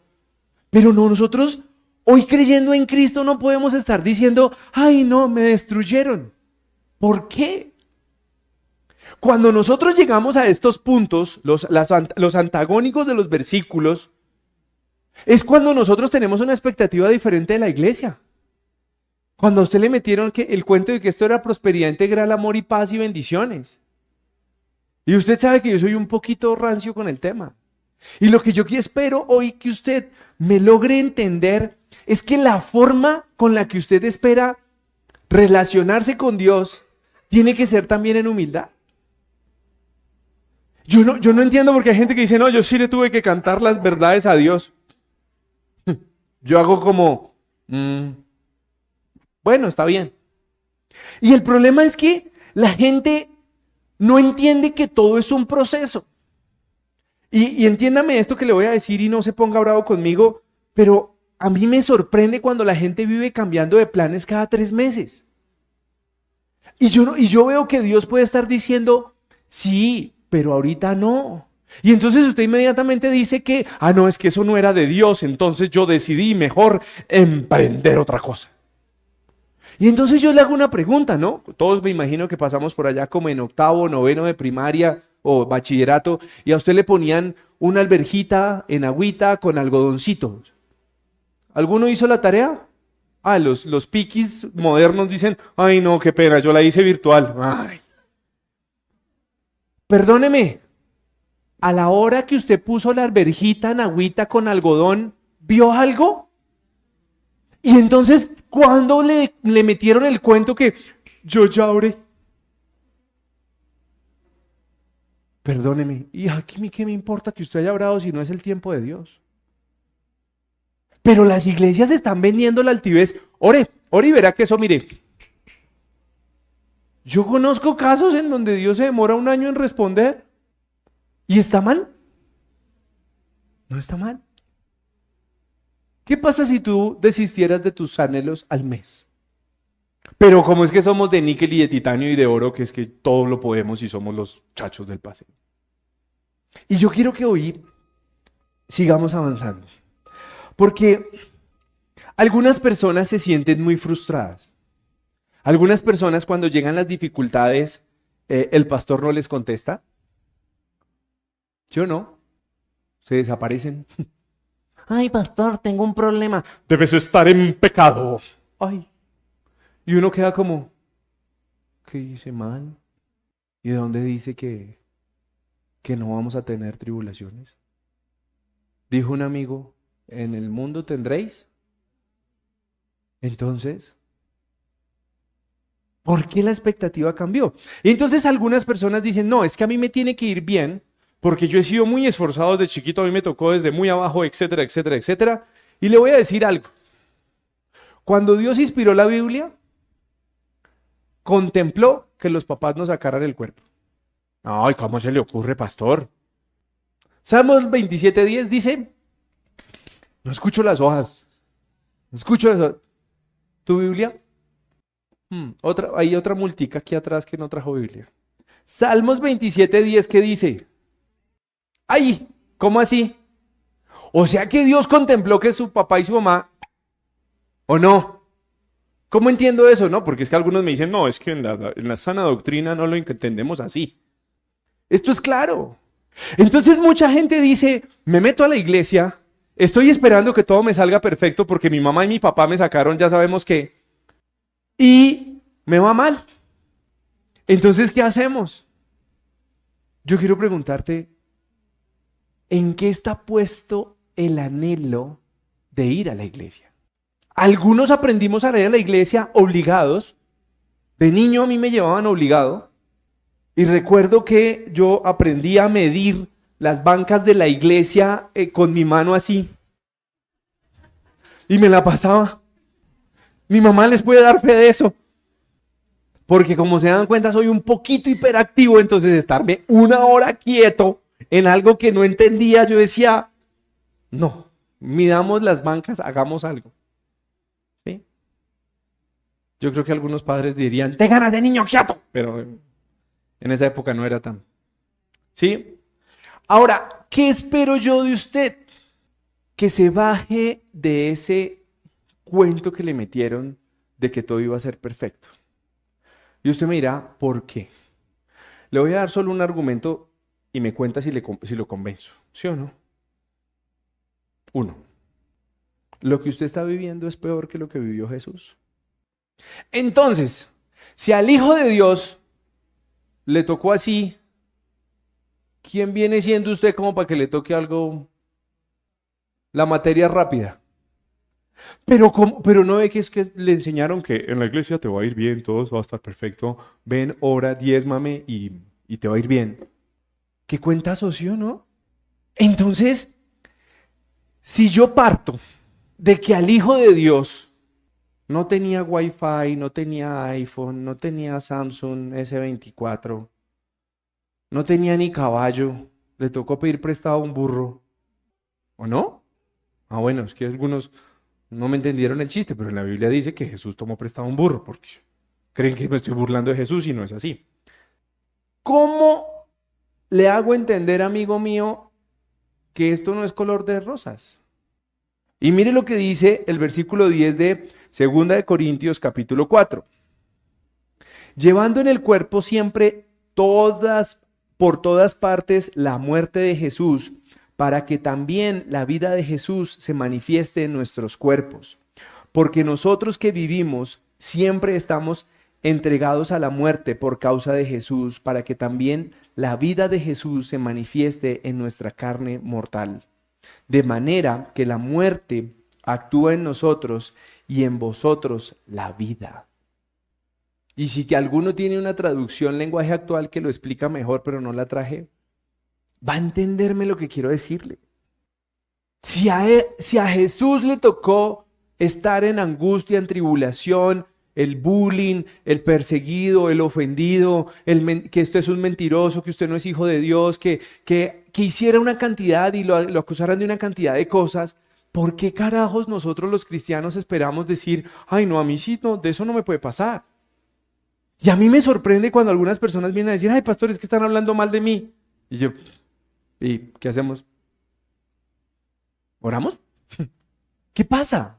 Pero no, nosotros hoy creyendo en Cristo no podemos estar diciendo, ay no, me destruyeron. ¿Por qué? Cuando nosotros llegamos a estos puntos, los, los antagónicos de los versículos, es cuando nosotros tenemos una expectativa diferente de la iglesia. Cuando a usted le metieron que el cuento de que esto era prosperidad integral, amor y paz y bendiciones. Y usted sabe que yo soy un poquito rancio con el tema. Y lo que yo espero hoy que usted me logre entender es que la forma con la que usted espera relacionarse con Dios tiene que ser también en humildad. Yo no, yo no entiendo porque hay gente que dice, no, yo sí le tuve que cantar las verdades a Dios. Yo hago como, mm, bueno, está bien. Y el problema es que la gente no entiende que todo es un proceso. Y, entiéndame esto que le voy a decir y no se ponga bravo conmigo, pero a mí me sorprende cuando la gente vive cambiando de planes cada tres meses. Y yo, y yo veo que Dios puede estar diciendo, sí, pero ahorita no. Y entonces usted inmediatamente dice que, ah, no, es que eso no era de Dios, entonces yo decidí mejor emprender otra cosa. Y entonces yo le hago una pregunta, ¿no? Todos me imagino que pasamos por allá como en octavo, noveno de primaria o bachillerato y a usted le ponían una alberjita en agüita con algodoncitos. ¿Alguno hizo la tarea? Ah, los, los piquis modernos dicen, ay no, qué pena, yo la hice virtual. Ay. Perdóneme, a la hora que usted puso la alberjita en agüita con algodón, ¿vio algo? Y entonces, ¿cuándo le, le metieron el cuento que yo ya oré? Perdóneme, ¿y aquí qué me importa que usted haya orado si no es el tiempo de Dios? Pero las iglesias están vendiendo la altivez. Ore, ore y verá que eso, mire. Yo conozco casos en donde Dios se demora un año en responder. ¿Y está mal? No está mal. ¿Qué pasa si tú desistieras de tus anhelos al mes? Pero como es que somos de níquel y de titanio y de oro, que es que todo lo podemos y somos los chachos del paseo. Y yo quiero que hoy sigamos avanzando. Porque algunas personas se sienten muy frustradas. Algunas personas cuando llegan las dificultades, eh, el pastor no les contesta. Yo no. Se desaparecen. Ay, pastor, tengo un problema. Debes estar en pecado. Ay. Y uno queda como, ¿qué hice mal? ¿Y de dónde dice que, que no vamos a tener tribulaciones? Dijo un amigo, en el mundo tendréis. Entonces, ¿por qué la expectativa cambió? Y entonces algunas personas dicen, no, es que a mí me tiene que ir bien porque yo he sido muy esforzado desde chiquito, a mí me tocó desde muy abajo, etcétera, etcétera, etcétera. Y le voy a decir algo. Cuando Dios inspiró la Biblia, contempló que los papás nos sacaran el cuerpo. Ay, ¿cómo se le ocurre, pastor? Salmos 27.10 dice, no escucho las hojas, no escucho las hojas. ¿Tu Biblia? Hmm, otra, hay otra multica aquí atrás que no trajo Biblia. Salmos 27.10 que dice, Ay, ¿cómo así? O sea que Dios contempló que su papá y su mamá, ¿o no? ¿Cómo entiendo eso? No, porque es que algunos me dicen, no, es que en la, en la sana doctrina no lo entendemos así. Esto es claro. Entonces mucha gente dice, me meto a la iglesia, estoy esperando que todo me salga perfecto porque mi mamá y mi papá me sacaron, ya sabemos qué, y me va mal. Entonces, ¿qué hacemos? Yo quiero preguntarte, ¿en qué está puesto el anhelo de ir a la iglesia? Algunos aprendimos a ir a la iglesia obligados. De niño a mí me llevaban obligado. Y recuerdo que yo aprendí a medir las bancas de la iglesia eh, con mi mano así. Y me la pasaba. Mi mamá les puede dar fe de eso. Porque como se dan cuenta, soy un poquito hiperactivo, entonces estarme una hora quieto en algo que no entendía, yo decía, no, midamos las bancas, hagamos algo. ¿Sí? Yo creo que algunos padres dirían, te ganas de niño quieto, pero en esa época no era tan. ¿Sí? Ahora, ¿Qué espero yo de usted? Que se baje de ese cuento que le metieron de que todo iba a ser perfecto. Y usted me dirá, ¿por qué? Le voy a dar solo un argumento y me cuenta si, le, lo convenzo. ¿Sí o no? Uno, lo que usted está viviendo es peor que lo que vivió Jesús. Entonces, si al Hijo de Dios le tocó así, ¿quién viene siendo usted como para que le toque algo, la materia rápida? Pero, pero no ve que es que le enseñaron que en la iglesia te va a ir bien, todo va a estar perfecto. Ven, ora, diezmame y, y te va a ir bien. ¿Qué cuenta socio, no? Entonces, si yo parto de que al Hijo de Dios no tenía Wi-Fi, no tenía iPhone, no tenía Samsung S24, no tenía ni caballo, le tocó pedir prestado un burro, ¿o no? Ah, bueno, es que algunos no me entendieron el chiste, pero en la Biblia dice que Jesús tomó prestado un burro, porque creen que me estoy burlando de Jesús y no es así. ¿Cómo le hago entender, amigo mío, que esto no es color de rosas? Y mire lo que dice el versículo 10 de 2 de Corintios capítulo 4. Llevando en el cuerpo siempre todas por todas partes la muerte de Jesús, para que también la vida de Jesús se manifieste en nuestros cuerpos. Porque nosotros que vivimos siempre estamos entregados a la muerte por causa de Jesús, para que también la vida de Jesús se manifieste en nuestra carne mortal. De manera que la muerte actúa en nosotros y en vosotros la vida. Y si que alguno tiene una traducción lenguaje actual que lo explica mejor, pero no la traje, va a entenderme lo que quiero decirle. Si a, e, si a Jesús le tocó estar en angustia, en tribulación, el bullying, el perseguido, el ofendido, el que usted es un mentiroso, que usted no es hijo de Dios, que, que, que hiciera una cantidad y lo, lo, acusaran de una cantidad de cosas, ¿por qué carajos nosotros los cristianos esperamos decir, ay no, a mí sí, de eso no me puede pasar? Y a mí me sorprende cuando algunas personas vienen a decir, ay pastores que están hablando mal de mí. Y yo, ¿y qué hacemos? ¿Oramos? ¿Qué pasa?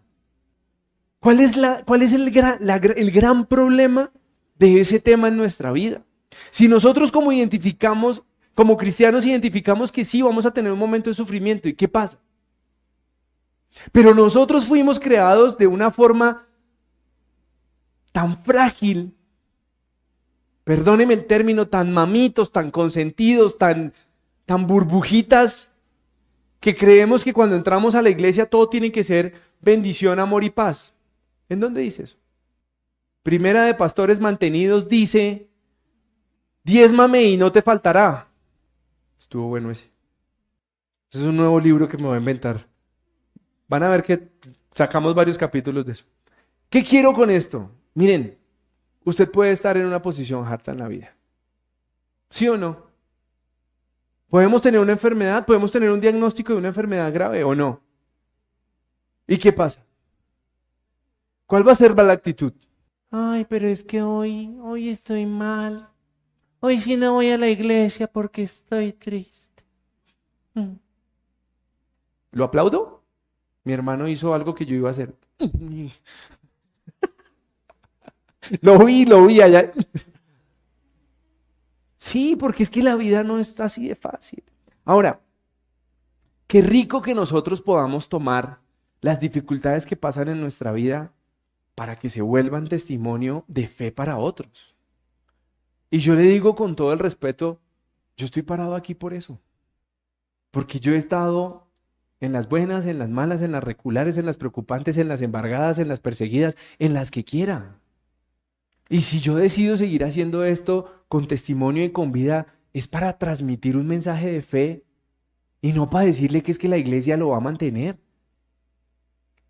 ¿Cuál es, la, cuál es el, gran, el gran problema de ese tema en nuestra vida? Si nosotros como identificamos, como cristianos identificamos que sí, vamos a tener un momento de sufrimiento, ¿y qué pasa? Pero nosotros fuimos creados de una forma tan frágil, perdóneme el término, tan mamitos, tan consentidos, tan, tan burbujitas, que creemos que cuando entramos a la iglesia todo tiene que ser bendición, amor y paz. ¿En dónde dice eso? Primera de Pastores Mantenidos dice, diezmame y no te faltará. Estuvo bueno ese. Es un nuevo libro que me voy a inventar. Van a ver que sacamos varios capítulos de eso. ¿Qué quiero con esto? Miren, usted puede estar en una posición harta en la vida. ¿Sí o no? Podemos tener una enfermedad, podemos tener un diagnóstico de una enfermedad grave o no. ¿Y qué pasa? ¿Cuál va a ser la actitud? Ay, pero es que hoy, hoy estoy mal. Hoy sí no voy a la iglesia porque estoy triste. Mm. ¿Lo aplaudo? Mi hermano hizo algo que yo iba a hacer. lo vi, lo vi allá. Sí, porque es que la vida no está así de fácil. Ahora, qué rico que nosotros podamos tomar las dificultades que pasan en nuestra vida para que se vuelvan testimonio de fe para otros. Y yo le digo con todo el respeto, yo estoy parado aquí por eso. Porque yo he estado en las buenas, en las malas, en las regulares, en las preocupantes, en las embargadas, en las perseguidas, en las que quiera. Y si yo decido seguir haciendo esto con testimonio y con vida, es para transmitir un mensaje de fe y no para decirle que es que la iglesia lo va a mantener.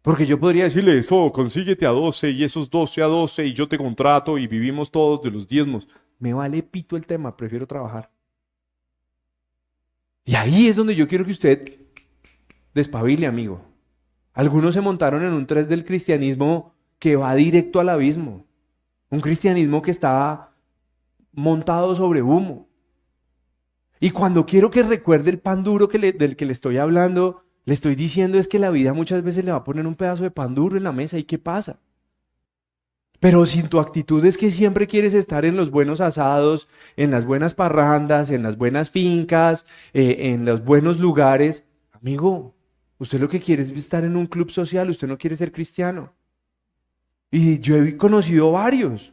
Porque yo podría decirle eso, consíguete a 12 y esos 12 a 12 y yo te contrato y vivimos todos de los diezmos. Me vale pito el tema, prefiero trabajar. Y ahí es donde yo quiero que usted despabile, amigo. Algunos se montaron en un tres del cristianismo que va directo al abismo. Un cristianismo que está montado sobre humo. Y cuando quiero que recuerde el pan duro del que le estoy hablando, le estoy diciendo es que la vida muchas veces le va a poner un pedazo de pan duro en la mesa y ¿qué pasa? Pero si tu actitud es que siempre quieres estar en los buenos asados, en las buenas parrandas, en las buenas fincas, eh, en los buenos lugares, amigo, usted lo que quiere es estar en un club social, usted no quiere ser cristiano. Y yo he conocido varios.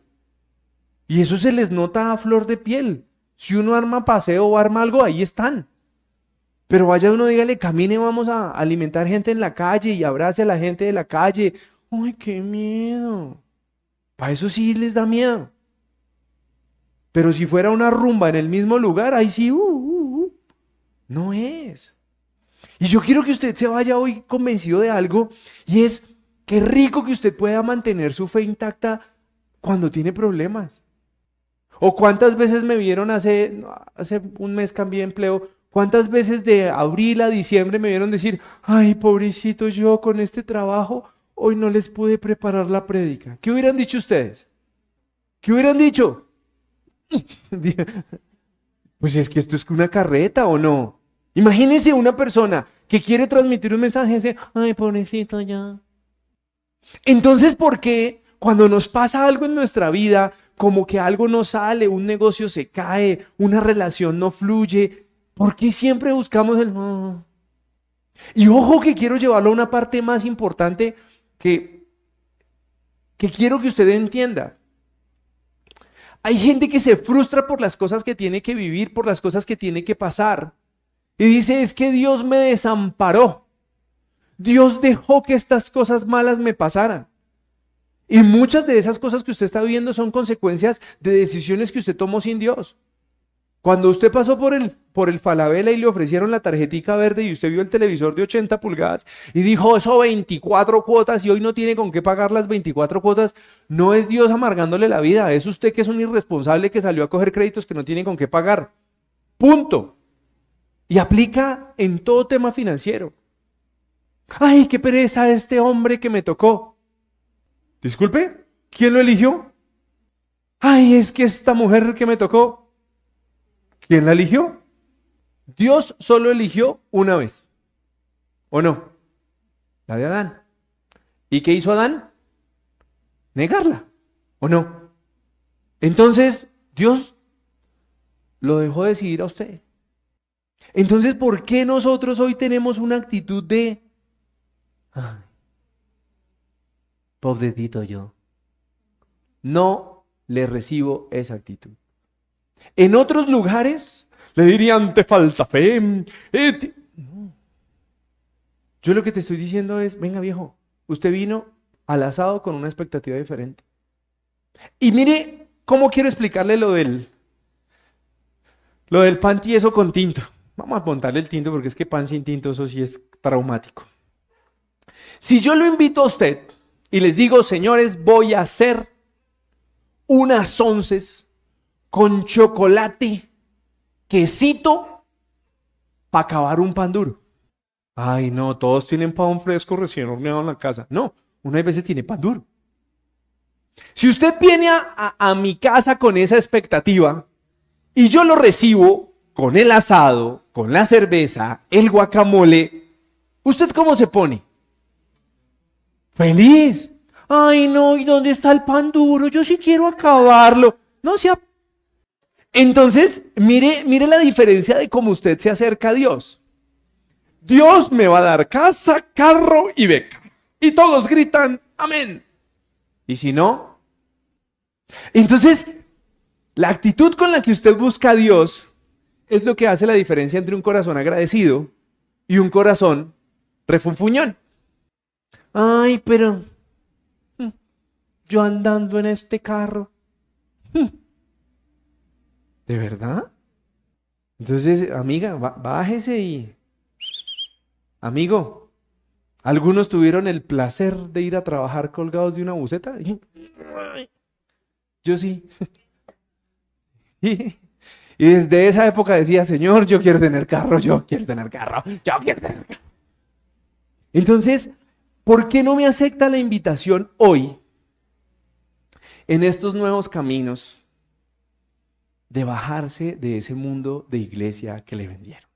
Y eso se les nota a flor de piel. Si uno arma paseo o arma algo, ahí están. Pero vaya uno, dígale, camine, vamos a alimentar gente en la calle y abrace a la gente de la calle. ¡Ay, qué miedo! Para eso sí les da miedo. Pero si fuera una rumba en el mismo lugar, ahí sí, uh, uh, uh. no es. Y yo quiero que usted se vaya hoy convencido de algo, y es que rico que usted pueda mantener su fe intacta cuando tiene problemas. O cuántas veces me vieron hace, hace un mes cambié empleo, cuántas veces de abril a diciembre me vieron decir, ay, pobrecito yo con este trabajo, hoy no les pude preparar la prédica. ¿Qué hubieran dicho ustedes? ¿Qué hubieran dicho? Pues es que esto es una carreta o no. Imagínense una persona que quiere transmitir un mensaje y dice, ay, pobrecito ya. Entonces, ¿por qué cuando nos pasa algo en nuestra vida, como que algo no sale, un negocio se cae, una relación no fluye, ¿por qué siempre buscamos el... Y ojo que quiero llevarlo a una parte más importante que, que quiero que usted entienda. Hay gente que se frustra por las cosas que tiene que vivir, por las cosas que tiene que pasar. Y dice, es que Dios me desamparó. Dios dejó que estas cosas malas me pasaran. Y muchas de esas cosas que usted está viviendo son consecuencias de decisiones que usted tomó sin Dios. Cuando usted pasó por el, por el Falabella y le ofrecieron la tarjetica verde y usted vio el televisor de 80 pulgadas y dijo, eso 24 cuotas y hoy no tiene con qué pagar las 24 cuotas, no es Dios amargándole la vida, es usted que es un irresponsable que salió a coger créditos que no tiene con qué pagar. Punto. Y aplica en todo tema financiero. Ay, qué pereza este hombre que me tocó. Disculpe, ¿quién lo eligió? Ay, es que esta mujer que me tocó, ¿quién la eligió? Dios solo eligió una vez. ¿O no? La de Adán. ¿Y qué hizo Adán? Negarla. ¿O no? Entonces, Dios lo dejó decidir a usted. Entonces, ¿por qué nosotros hoy tenemos una actitud de... Ay, pobrecito yo. No le recibo esa actitud. En otros lugares le dirían, te falta fe. eh, te-". No. Yo lo que te estoy diciendo es, venga viejo, usted vino al asado con una expectativa diferente. Y mire cómo quiero explicarle lo del, lo del pan tieso con tinto. Vamos a montarle el tinto porque es que pan sin tinto, eso sí es traumático. Si yo lo invito a usted y les digo, señores, voy a hacer unas onces con chocolate, quesito, para acabar un pan duro. Ay, no, todos tienen pan fresco recién horneado en la casa. No, una veces tiene pan duro. Si usted viene a, a- mi casa con esa expectativa y yo lo recibo con el asado, con la cerveza, el guacamole, ¿usted cómo se pone? Feliz. Ay, no, ¿y dónde está el pan duro? Yo sí quiero acabarlo. No sea. Entonces, mire, mire la diferencia de cómo usted se acerca a Dios. Dios me va a dar casa, carro y beca. Y todos gritan, amén. Y si no, entonces, la actitud con la que usted busca a Dios es lo que hace la diferencia entre un corazón agradecido y un corazón refunfuñón. Ay, pero mm, yo andando en este carro. ¿De verdad? Entonces, amiga, bájese y... Amigo, algunos tuvieron el placer de ir a trabajar colgados de una buceta. Yo sí. Y desde esa época decía, Señor, yo quiero tener carro, yo quiero tener carro, yo quiero tener carro. Entonces, ¿por qué no me acepta la invitación hoy en estos nuevos caminos de bajarse de ese mundo de iglesia que le vendieron.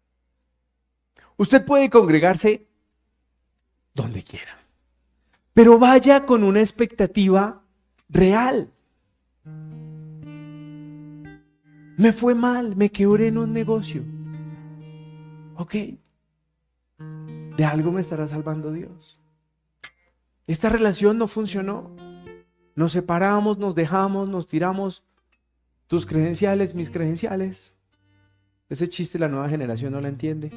Usted puede congregarse donde quiera, pero vaya con una expectativa real. Me fue mal, me quebré en un negocio. Ok, de algo me estará salvando Dios. Esta relación no funcionó. Nos separamos, nos dejamos, nos tiramos. Tus credenciales, mis credenciales. Ese chiste la nueva generación no la entiende.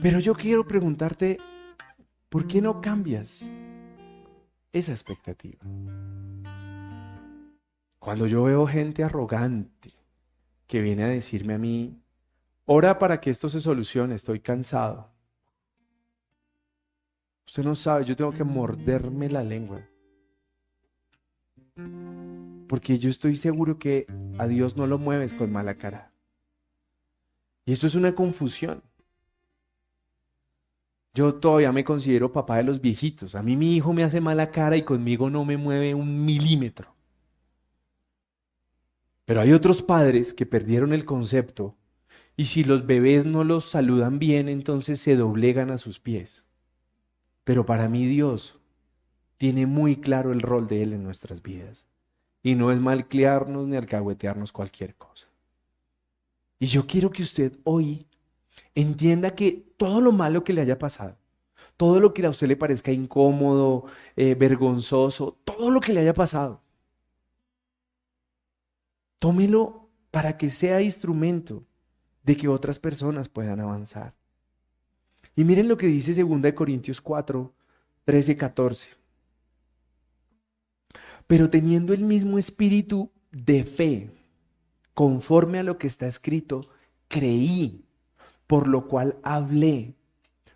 Pero yo quiero preguntarte, ¿por qué no cambias esa expectativa? Cuando yo veo gente arrogante que viene a decirme a mí, ora para que esto se solucione, estoy cansado. Usted no sabe, yo tengo que morderme la lengua. Porque yo estoy seguro que a Dios no lo mueves con mala cara. Y eso es una confusión. Yo todavía me considero papá de los viejitos. A mí mi hijo me hace mala cara y conmigo no me mueve un milímetro. Pero hay otros padres que perdieron el concepto y si los bebés no los saludan bien, entonces se doblegan a sus pies. Pero para mí Dios tiene muy claro el rol de Él en nuestras vidas. Y no es malclearnos ni alcahuetearnos cualquier cosa. Y yo quiero que usted hoy entienda que todo lo malo que le haya pasado, todo lo que a usted le parezca incómodo, eh, vergonzoso, todo lo que le haya pasado, tómelo para que sea instrumento de que otras personas puedan avanzar. Y miren lo que dice 2 Corintios 4, 13 14. Pero teniendo el mismo espíritu de fe, conforme a lo que está escrito, creí, por lo cual hablé.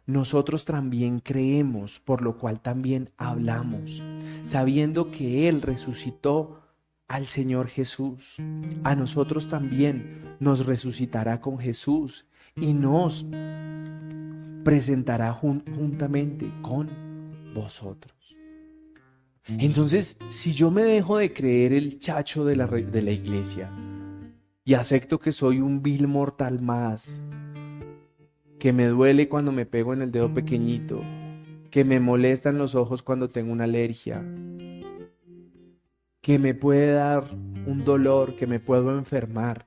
Nosotros también creemos, por lo cual también hablamos, sabiendo que Él resucitó al Señor Jesús. A nosotros también nos resucitará con Jesús y nos presentará juntamente con vosotros. Entonces, si yo me dejo de creer el chacho de la, de la iglesia y acepto que soy un vil mortal más, que me duele cuando me pego en el dedo pequeñito, que me molestan los ojos cuando tengo una alergia, que me puede dar un dolor, que me puedo enfermar,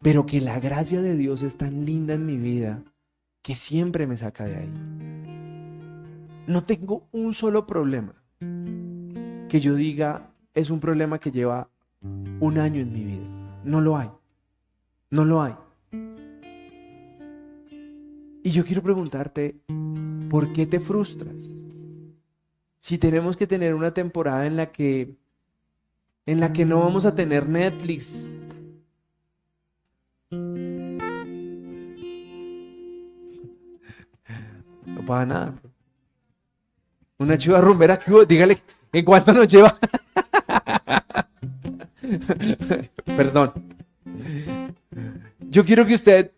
pero que la gracia de Dios es tan linda en mi vida que siempre me saca de ahí. No tengo un solo problema que yo diga es un problema que lleva un año en mi vida. No lo hay. No lo hay. Y yo quiero preguntarte, ¿por qué te frustras? Si tenemos que tener una temporada en la que en la que no vamos a tener Netflix. No pasa nada. Una chiva rumbera que dígale en cuánto nos lleva. Perdón. Yo quiero que usted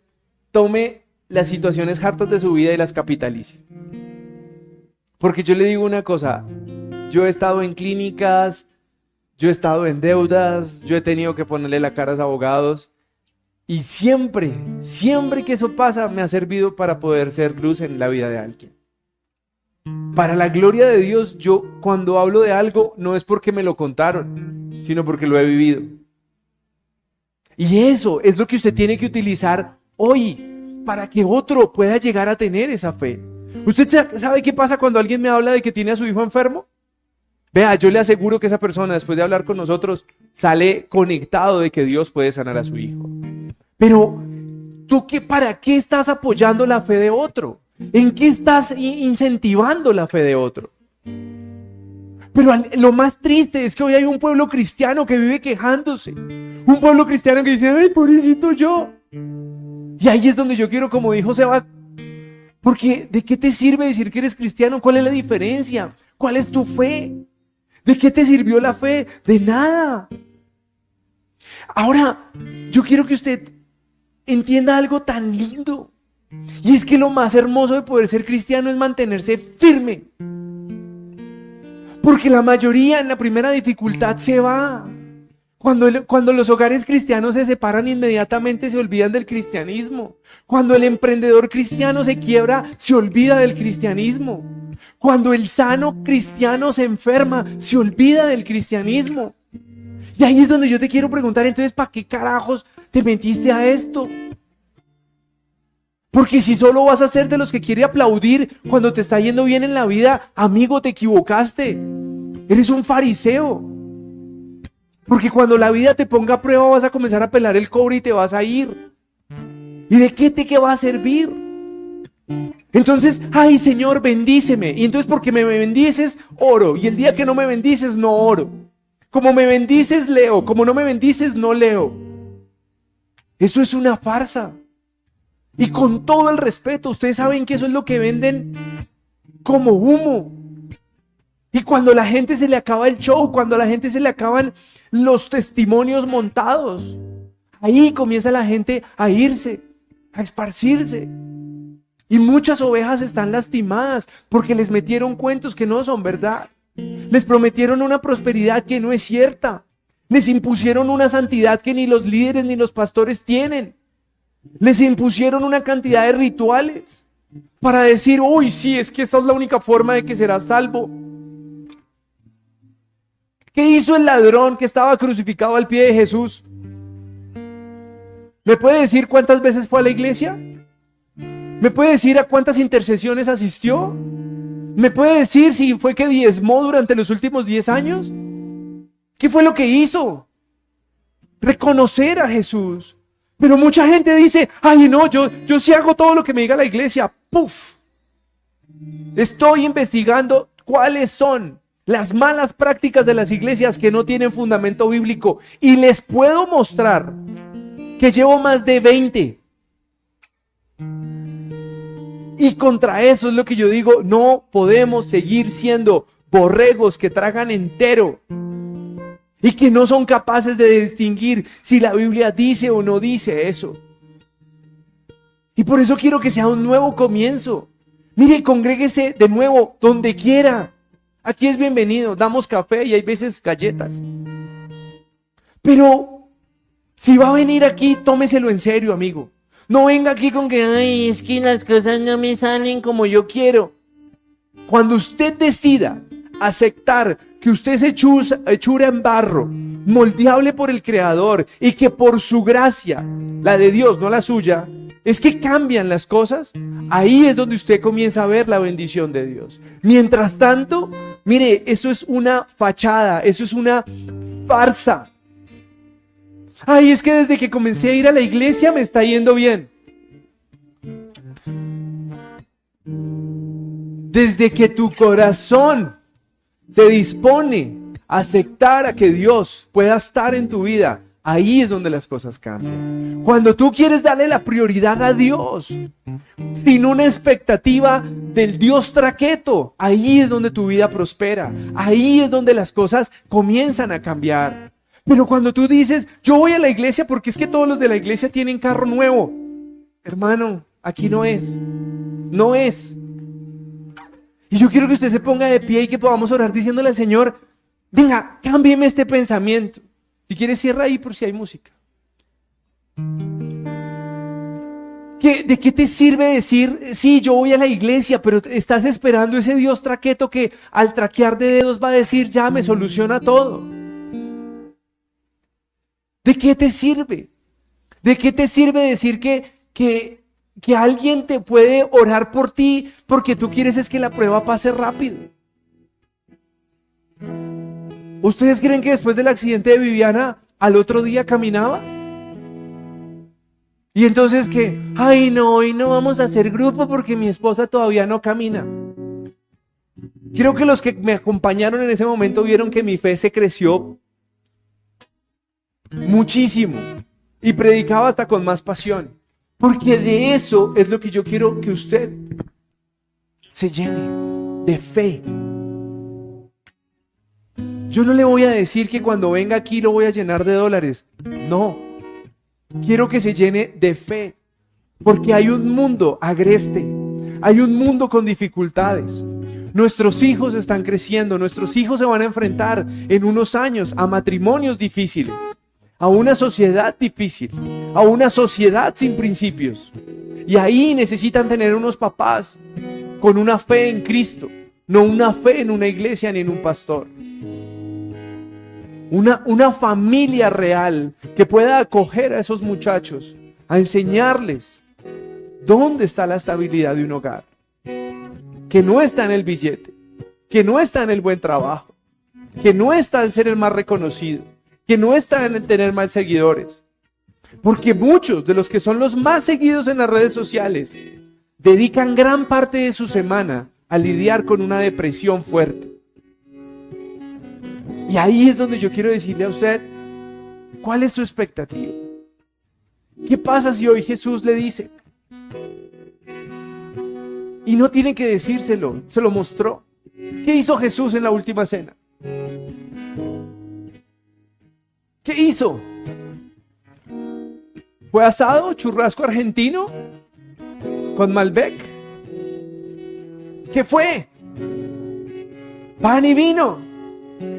tome las situaciones hartas de su vida y las capitalice. Porque yo le digo una cosa, yo he estado en clínicas, yo he estado en deudas, yo he tenido que ponerle la cara a los abogados y siempre, siempre que eso pasa me ha servido para poder ser luz en la vida de alguien. Para la gloria de Dios, yo cuando hablo de algo no es porque me lo contaron, sino porque lo he vivido. Y eso es lo que usted tiene que utilizar hoy para que otro pueda llegar a tener esa fe. ¿Usted sabe qué pasa cuando alguien me habla de que tiene a su hijo enfermo? Vea, yo le aseguro que esa persona después de hablar con nosotros sale conectado de que Dios puede sanar a su hijo. Pero tú qué para qué estás apoyando la fe de otro? ¿En qué estás incentivando la fe de otro? Pero lo más triste es que hoy hay un pueblo cristiano que vive quejándose. Un pueblo cristiano que dice, ay, pobrecito yo. Y ahí es donde yo quiero, como dijo Sebas, porque ¿de qué te sirve decir que eres cristiano? ¿Cuál es la diferencia? ¿Cuál es tu fe? ¿De qué te sirvió la fe? De nada. Ahora, yo quiero que usted entienda algo tan lindo. Y es que lo más hermoso de poder ser cristiano es mantenerse firme. Porque la mayoría en la primera dificultad se va. Cuando, cuando los hogares cristianos se separan, inmediatamente se olvidan del cristianismo. Cuando el emprendedor cristiano se quiebra, se olvida del cristianismo. Cuando el sano cristiano se enferma, se olvida del cristianismo. Y ahí es donde yo te quiero preguntar, entonces, ¿para qué carajos te metiste a esto? Porque si solo vas a ser de los que quiere aplaudir cuando te está yendo bien en la vida, amigo, te equivocaste. Eres un fariseo. Porque cuando la vida te ponga a prueba vas a comenzar a pelar el cobre y te vas a ir. ¿Y de qué te va a servir? Entonces, ay Señor, bendíceme. Y entonces porque me bendices, oro. Y el día que no me bendices, no oro. Como me bendices, leo. Como no me bendices, no leo. Eso es una farsa. Y con todo el respeto, ustedes saben que eso es lo que venden como humo. Y cuando la gente se le acaba el show, cuando a la gente se le acaban los testimonios montados. Ahí comienza la gente a irse, a esparcirse. Y muchas ovejas están lastimadas porque les metieron cuentos que no son verdad. Les prometieron una prosperidad que no es cierta. Les impusieron una santidad que ni los líderes ni los pastores tienen. Les impusieron una cantidad de rituales para decir, uy, sí, es que esta es la única forma de que serás salvo. ¿Qué hizo el ladrón que estaba crucificado al pie de Jesús? ¿Me puede decir cuántas veces fue a la iglesia? ¿Me puede decir a cuántas intercesiones asistió? ¿Me puede decir si fue que diezmó durante los últimos 10 años? ¿Qué fue lo que hizo? Reconocer a Jesús. Pero mucha gente dice, ay no, yo, yo sí hago todo lo que me diga la iglesia. ¡Puf! Estoy investigando cuáles son las malas prácticas de las iglesias que no tienen fundamento bíblico. Y les puedo mostrar que llevo más de 20. Y contra eso es lo que yo digo, no podemos seguir siendo borregos que tragan entero y que no son capaces de distinguir si la Biblia dice o no dice eso. Y por eso quiero que sea un nuevo comienzo. Mire, congréguese de nuevo donde quiera. Aquí es bienvenido, damos café y hay veces galletas. Pero si va a venir aquí, tómeselo en serio, amigo. No venga aquí con que, ay, es que las cosas no me salen como yo quiero. Cuando usted decida aceptar que usted se hechura en barro, moldeable por el Creador, y que por su gracia, la de Dios, no la suya, es que cambian las cosas, ahí es donde usted comienza a ver la bendición de Dios. Mientras tanto, mire, eso es una fachada, eso es una farsa. Ay, es que desde que comencé a ir a la iglesia me está yendo bien. Desde que tu corazón se dispone a aceptar a que Dios pueda estar en tu vida, Ahí es donde las cosas cambian. Cuando tú quieres darle la prioridad a Dios, sin una expectativa del Dios traqueto, ahí es donde tu vida prospera. Ahí es donde las cosas comienzan a cambiar. Pero cuando tú dices, yo voy a la iglesia porque es que todos los de la iglesia tienen carro nuevo, hermano, aquí no es. No es. Y yo quiero que usted se ponga de pie y que podamos orar diciéndole al Señor, venga, cámbieme este pensamiento. Si quieres, cierra ahí por si hay música. ¿De qué te sirve decir, sí, yo voy a la iglesia, pero estás esperando ese Dios traqueto que al traquear de dedos va a decir, ya me soluciona todo? ¿De qué te sirve? ¿De qué te sirve decir que, que, que alguien te puede orar por ti porque tú quieres es que la prueba pase rápido? ¿Ustedes creen que después del accidente de Viviana al otro día caminaba? Y entonces que, ay no, hoy no vamos a hacer grupo porque mi esposa todavía no camina. Creo que los que me acompañaron en ese momento vieron que mi fe se creció muchísimo y predicaba hasta con más pasión. Porque de eso es lo que yo quiero que usted se llene de fe. Yo no le voy a decir que cuando venga aquí lo voy a llenar de dólares. No. Quiero que se llene de fe. Porque hay un mundo agreste. Hay un mundo con dificultades. Nuestros hijos están creciendo, nuestros hijos se van a enfrentar en unos años a matrimonios difíciles, a una sociedad difícil, a una sociedad sin principios. Y ahí necesitan tener unos papás con una fe en Cristo, no una fe en una iglesia ni en un pastor. Una, una familia real que pueda acoger a esos muchachos, a enseñarles dónde está la estabilidad de un hogar, que no está en el billete, que no está en el buen trabajo, que no está en ser el más reconocido, que no está en tener más seguidores. Porque muchos de los que son los más seguidos en las redes sociales dedican gran parte de su semana a lidiar con una depresión fuerte. Y ahí es donde yo quiero decirle a usted, ¿cuál es su expectativa? ¿Qué pasa si hoy Jesús le dice? Y no tiene que decírselo, se lo mostró. ¿Qué hizo Jesús en la última cena? ¿Qué hizo? ¿Fue asado, churrasco argentino con Malbec? ¿Qué fue? Pan y vino.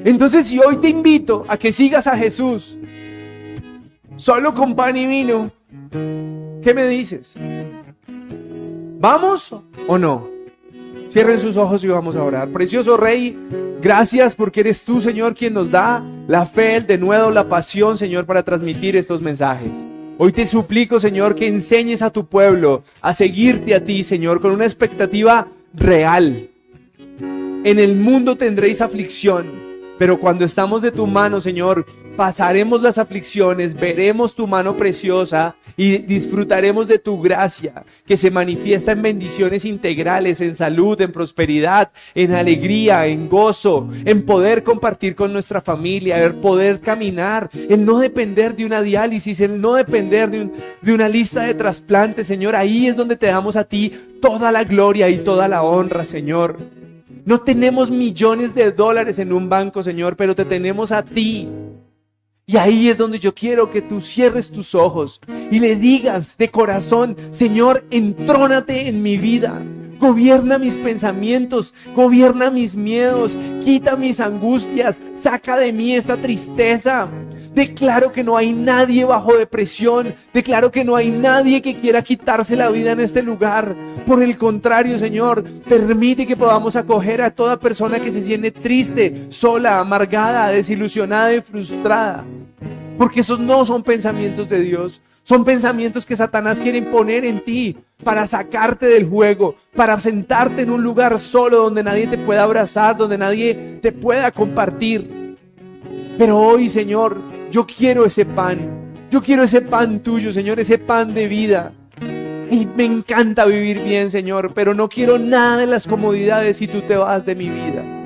Entonces si hoy te invito a que sigas a Jesús solo con pan y vino, ¿qué me dices? ¿Vamos o no? Cierren sus ojos y vamos a orar. Precioso Rey, gracias porque eres tú, Señor, quien nos da la fe, el de nuevo, la pasión, Señor, para transmitir estos mensajes. Hoy te suplico, Señor, que enseñes a tu pueblo a seguirte a ti, Señor, con una expectativa real. En el mundo tendréis aflicción, pero cuando estamos de tu mano, Señor, pasaremos las aflicciones, veremos tu mano preciosa y disfrutaremos de tu gracia que se manifiesta en bendiciones integrales, en salud, en prosperidad, en alegría, en gozo, en poder compartir con nuestra familia, en poder caminar, en no depender de una diálisis, en no depender de, de una lista de trasplantes, Señor. Ahí es donde te damos a ti toda la gloria y toda la honra, Señor. No tenemos millones de dólares en un banco, Señor, pero te tenemos a ti. Y ahí es donde yo quiero que tú cierres tus ojos y le digas de corazón, Señor, entrónate en mi vida. Gobierna mis pensamientos, gobierna mis miedos, quita mis angustias, saca de mí esta tristeza. Declaro que no hay nadie bajo depresión. Declaro que no hay nadie que quiera quitarse la vida en este lugar. Por el contrario, Señor, permite que podamos acoger a toda persona que se siente triste, sola, amargada, desilusionada y frustrada. Porque esos no son pensamientos de Dios. Son pensamientos que Satanás quiere poner en ti para sacarte del juego, para sentarte en un lugar solo donde nadie te pueda abrazar, donde nadie te pueda compartir. Pero hoy, Señor, yo quiero ese pan. Yo quiero ese pan tuyo, Señor, ese pan de vida. Y me encanta vivir bien, Señor, pero no quiero nada de las comodidades si tú te vas de mi vida.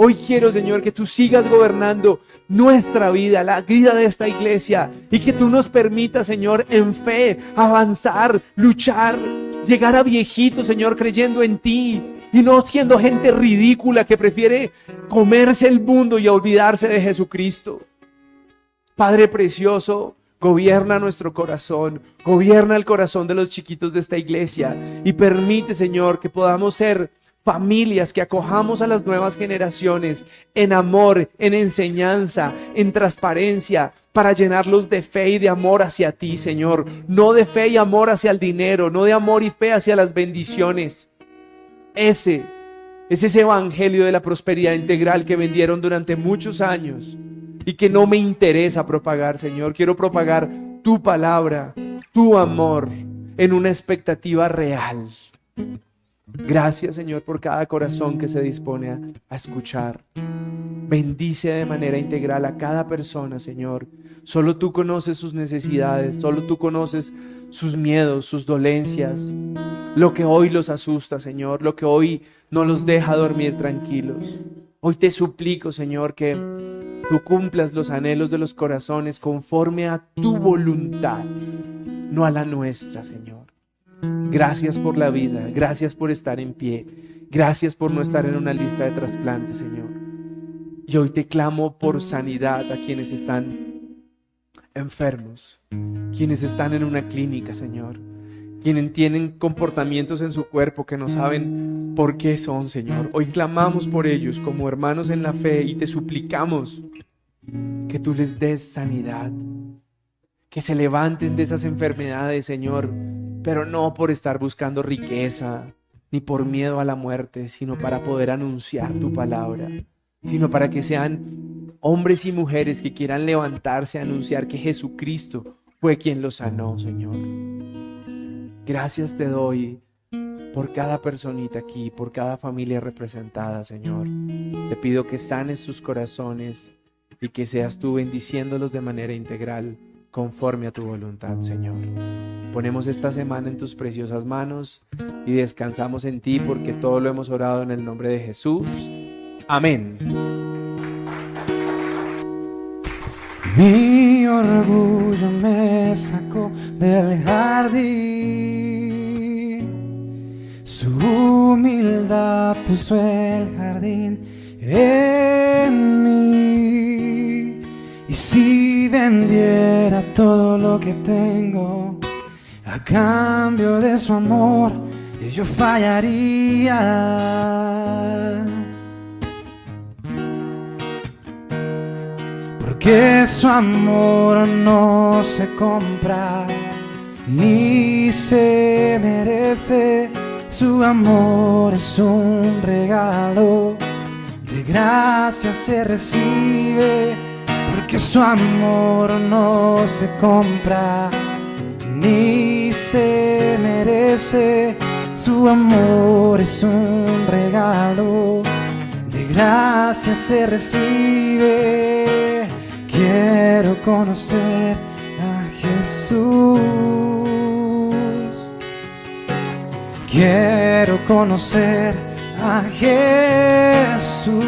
Hoy quiero, Señor, que tú sigas gobernando nuestra vida, la vida de esta iglesia, y que tú nos permitas, Señor, en fe, avanzar, luchar, llegar a viejito, Señor, creyendo en ti, y no siendo gente ridícula que prefiere comerse el mundo y olvidarse de Jesucristo. Padre precioso, gobierna nuestro corazón, gobierna el corazón de los chiquitos de esta iglesia y permite, Señor, que podamos ser familias que acojamos a las nuevas generaciones en amor, en enseñanza, en transparencia, para llenarlos de fe y de amor hacia ti, Señor. No de fe y amor hacia el dinero, no de amor y fe hacia las bendiciones. Ese es ese evangelio de la prosperidad integral que vendieron durante muchos años y que no me interesa propagar, Señor. Quiero propagar tu palabra, tu amor en una expectativa real. Gracias, Señor, por cada corazón que se dispone a, escuchar. Bendice de manera integral a cada persona, Señor. Solo tú conoces sus necesidades, solo tú conoces sus miedos, sus dolencias, lo que hoy los asusta, Señor, lo que hoy no los deja dormir tranquilos. Hoy te suplico, Señor, que tú cumplas los anhelos de los corazones conforme a tu voluntad, no a la nuestra, Señor. Gracias por la vida, gracias por estar en pie, gracias por no estar en una lista de trasplantes, Señor. Y hoy te clamo por sanidad a quienes están enfermos, quienes están en una clínica, Señor. quienes tienen comportamientos en su cuerpo que no saben por qué son, Señor. Hoy clamamos por ellos como hermanos en la fe y te suplicamos que tú les des sanidad, que se levanten de esas enfermedades, Señor, pero no por estar buscando riqueza, ni por miedo a la muerte, sino para poder anunciar tu palabra, sino para que sean hombres y mujeres que quieran levantarse a anunciar que Jesucristo fue quien los sanó, Señor. Gracias te doy por cada personita aquí, por cada familia representada, Señor. Te pido que sanes sus corazones y que seas tú bendiciéndolos de manera integral conforme a tu voluntad, Señor. Ponemos esta semana en tus preciosas manos y descansamos en ti porque todo lo hemos orado en el nombre de Jesús. Amén. Mi orgullo me sacó del jardín, su humildad puso el jardín en mí. Y si vendiera todo lo que tengo a cambio de su amor, yo fallaría. Porque su amor no se compra ni se merece. Su amor es un regalo, de gracia se recibe. Porque su amor no se compra ni se merece. Su amor es un regalo, de gracia se recibe. Quiero conocer a Jesús. Quiero conocer a Jesús.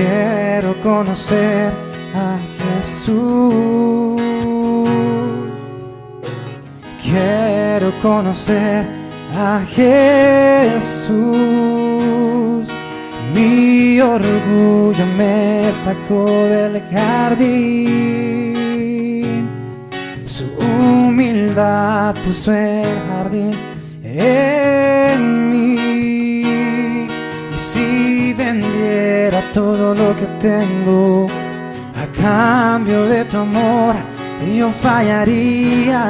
Quiero conocer a Jesús. Quiero conocer a Jesús. Mi orgullo me sacó del jardín. Su humildad puso el jardín en mí. Y si vendiera todo lo que tengo a cambio de tu amor, yo fallaría.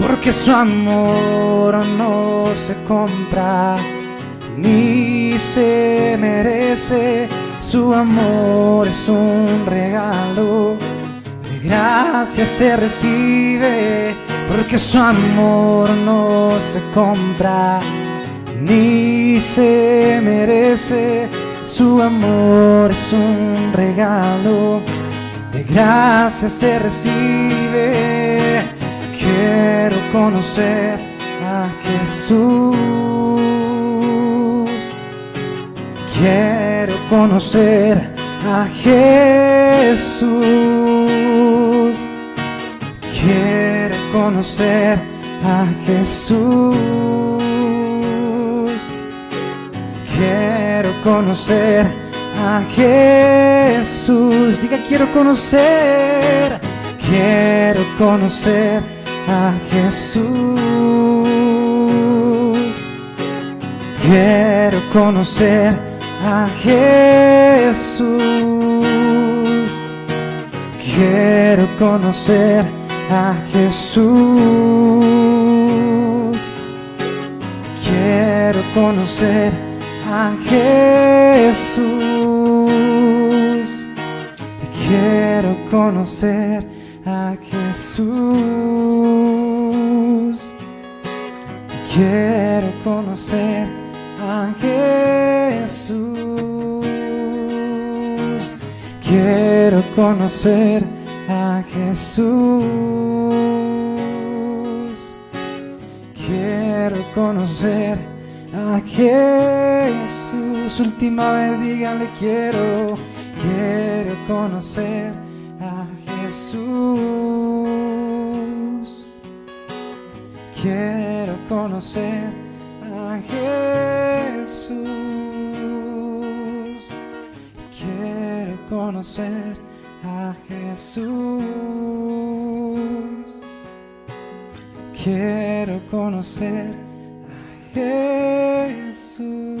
Porque su amor no se compra ni se merece. Su amor es un regalo, de gracia se recibe. Porque su amor no se compra ni se merece. Su amor es un regalo, de gracia se recibe. Quiero conocer a Jesús. Quiero conocer a Jesús. Quiero conocer a Jesús. Quiero conocer a Jesús. Diga, quiero conocer. Quiero conocer a Jesús. Quiero conocer a Jesús. Quiero conocer a Jesús. Quiero conocer a Jesús. Quiero conocer a Jesús. Quiero conocer a Jesús. Quiero conocer. Quiero conocer a Jesús. Última vez dígale quiero, quiero conocer a Jesús. Quiero conocer a Jesús. Quiero conocer a Jesús. Quiero conocer a Jesús.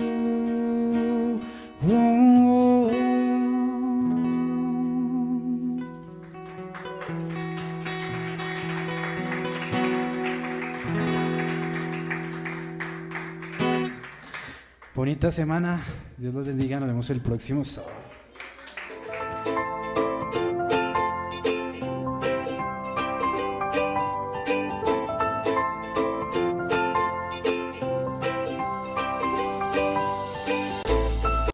Bonita semana. Dios los bendiga. Nos vemos el próximo sábado.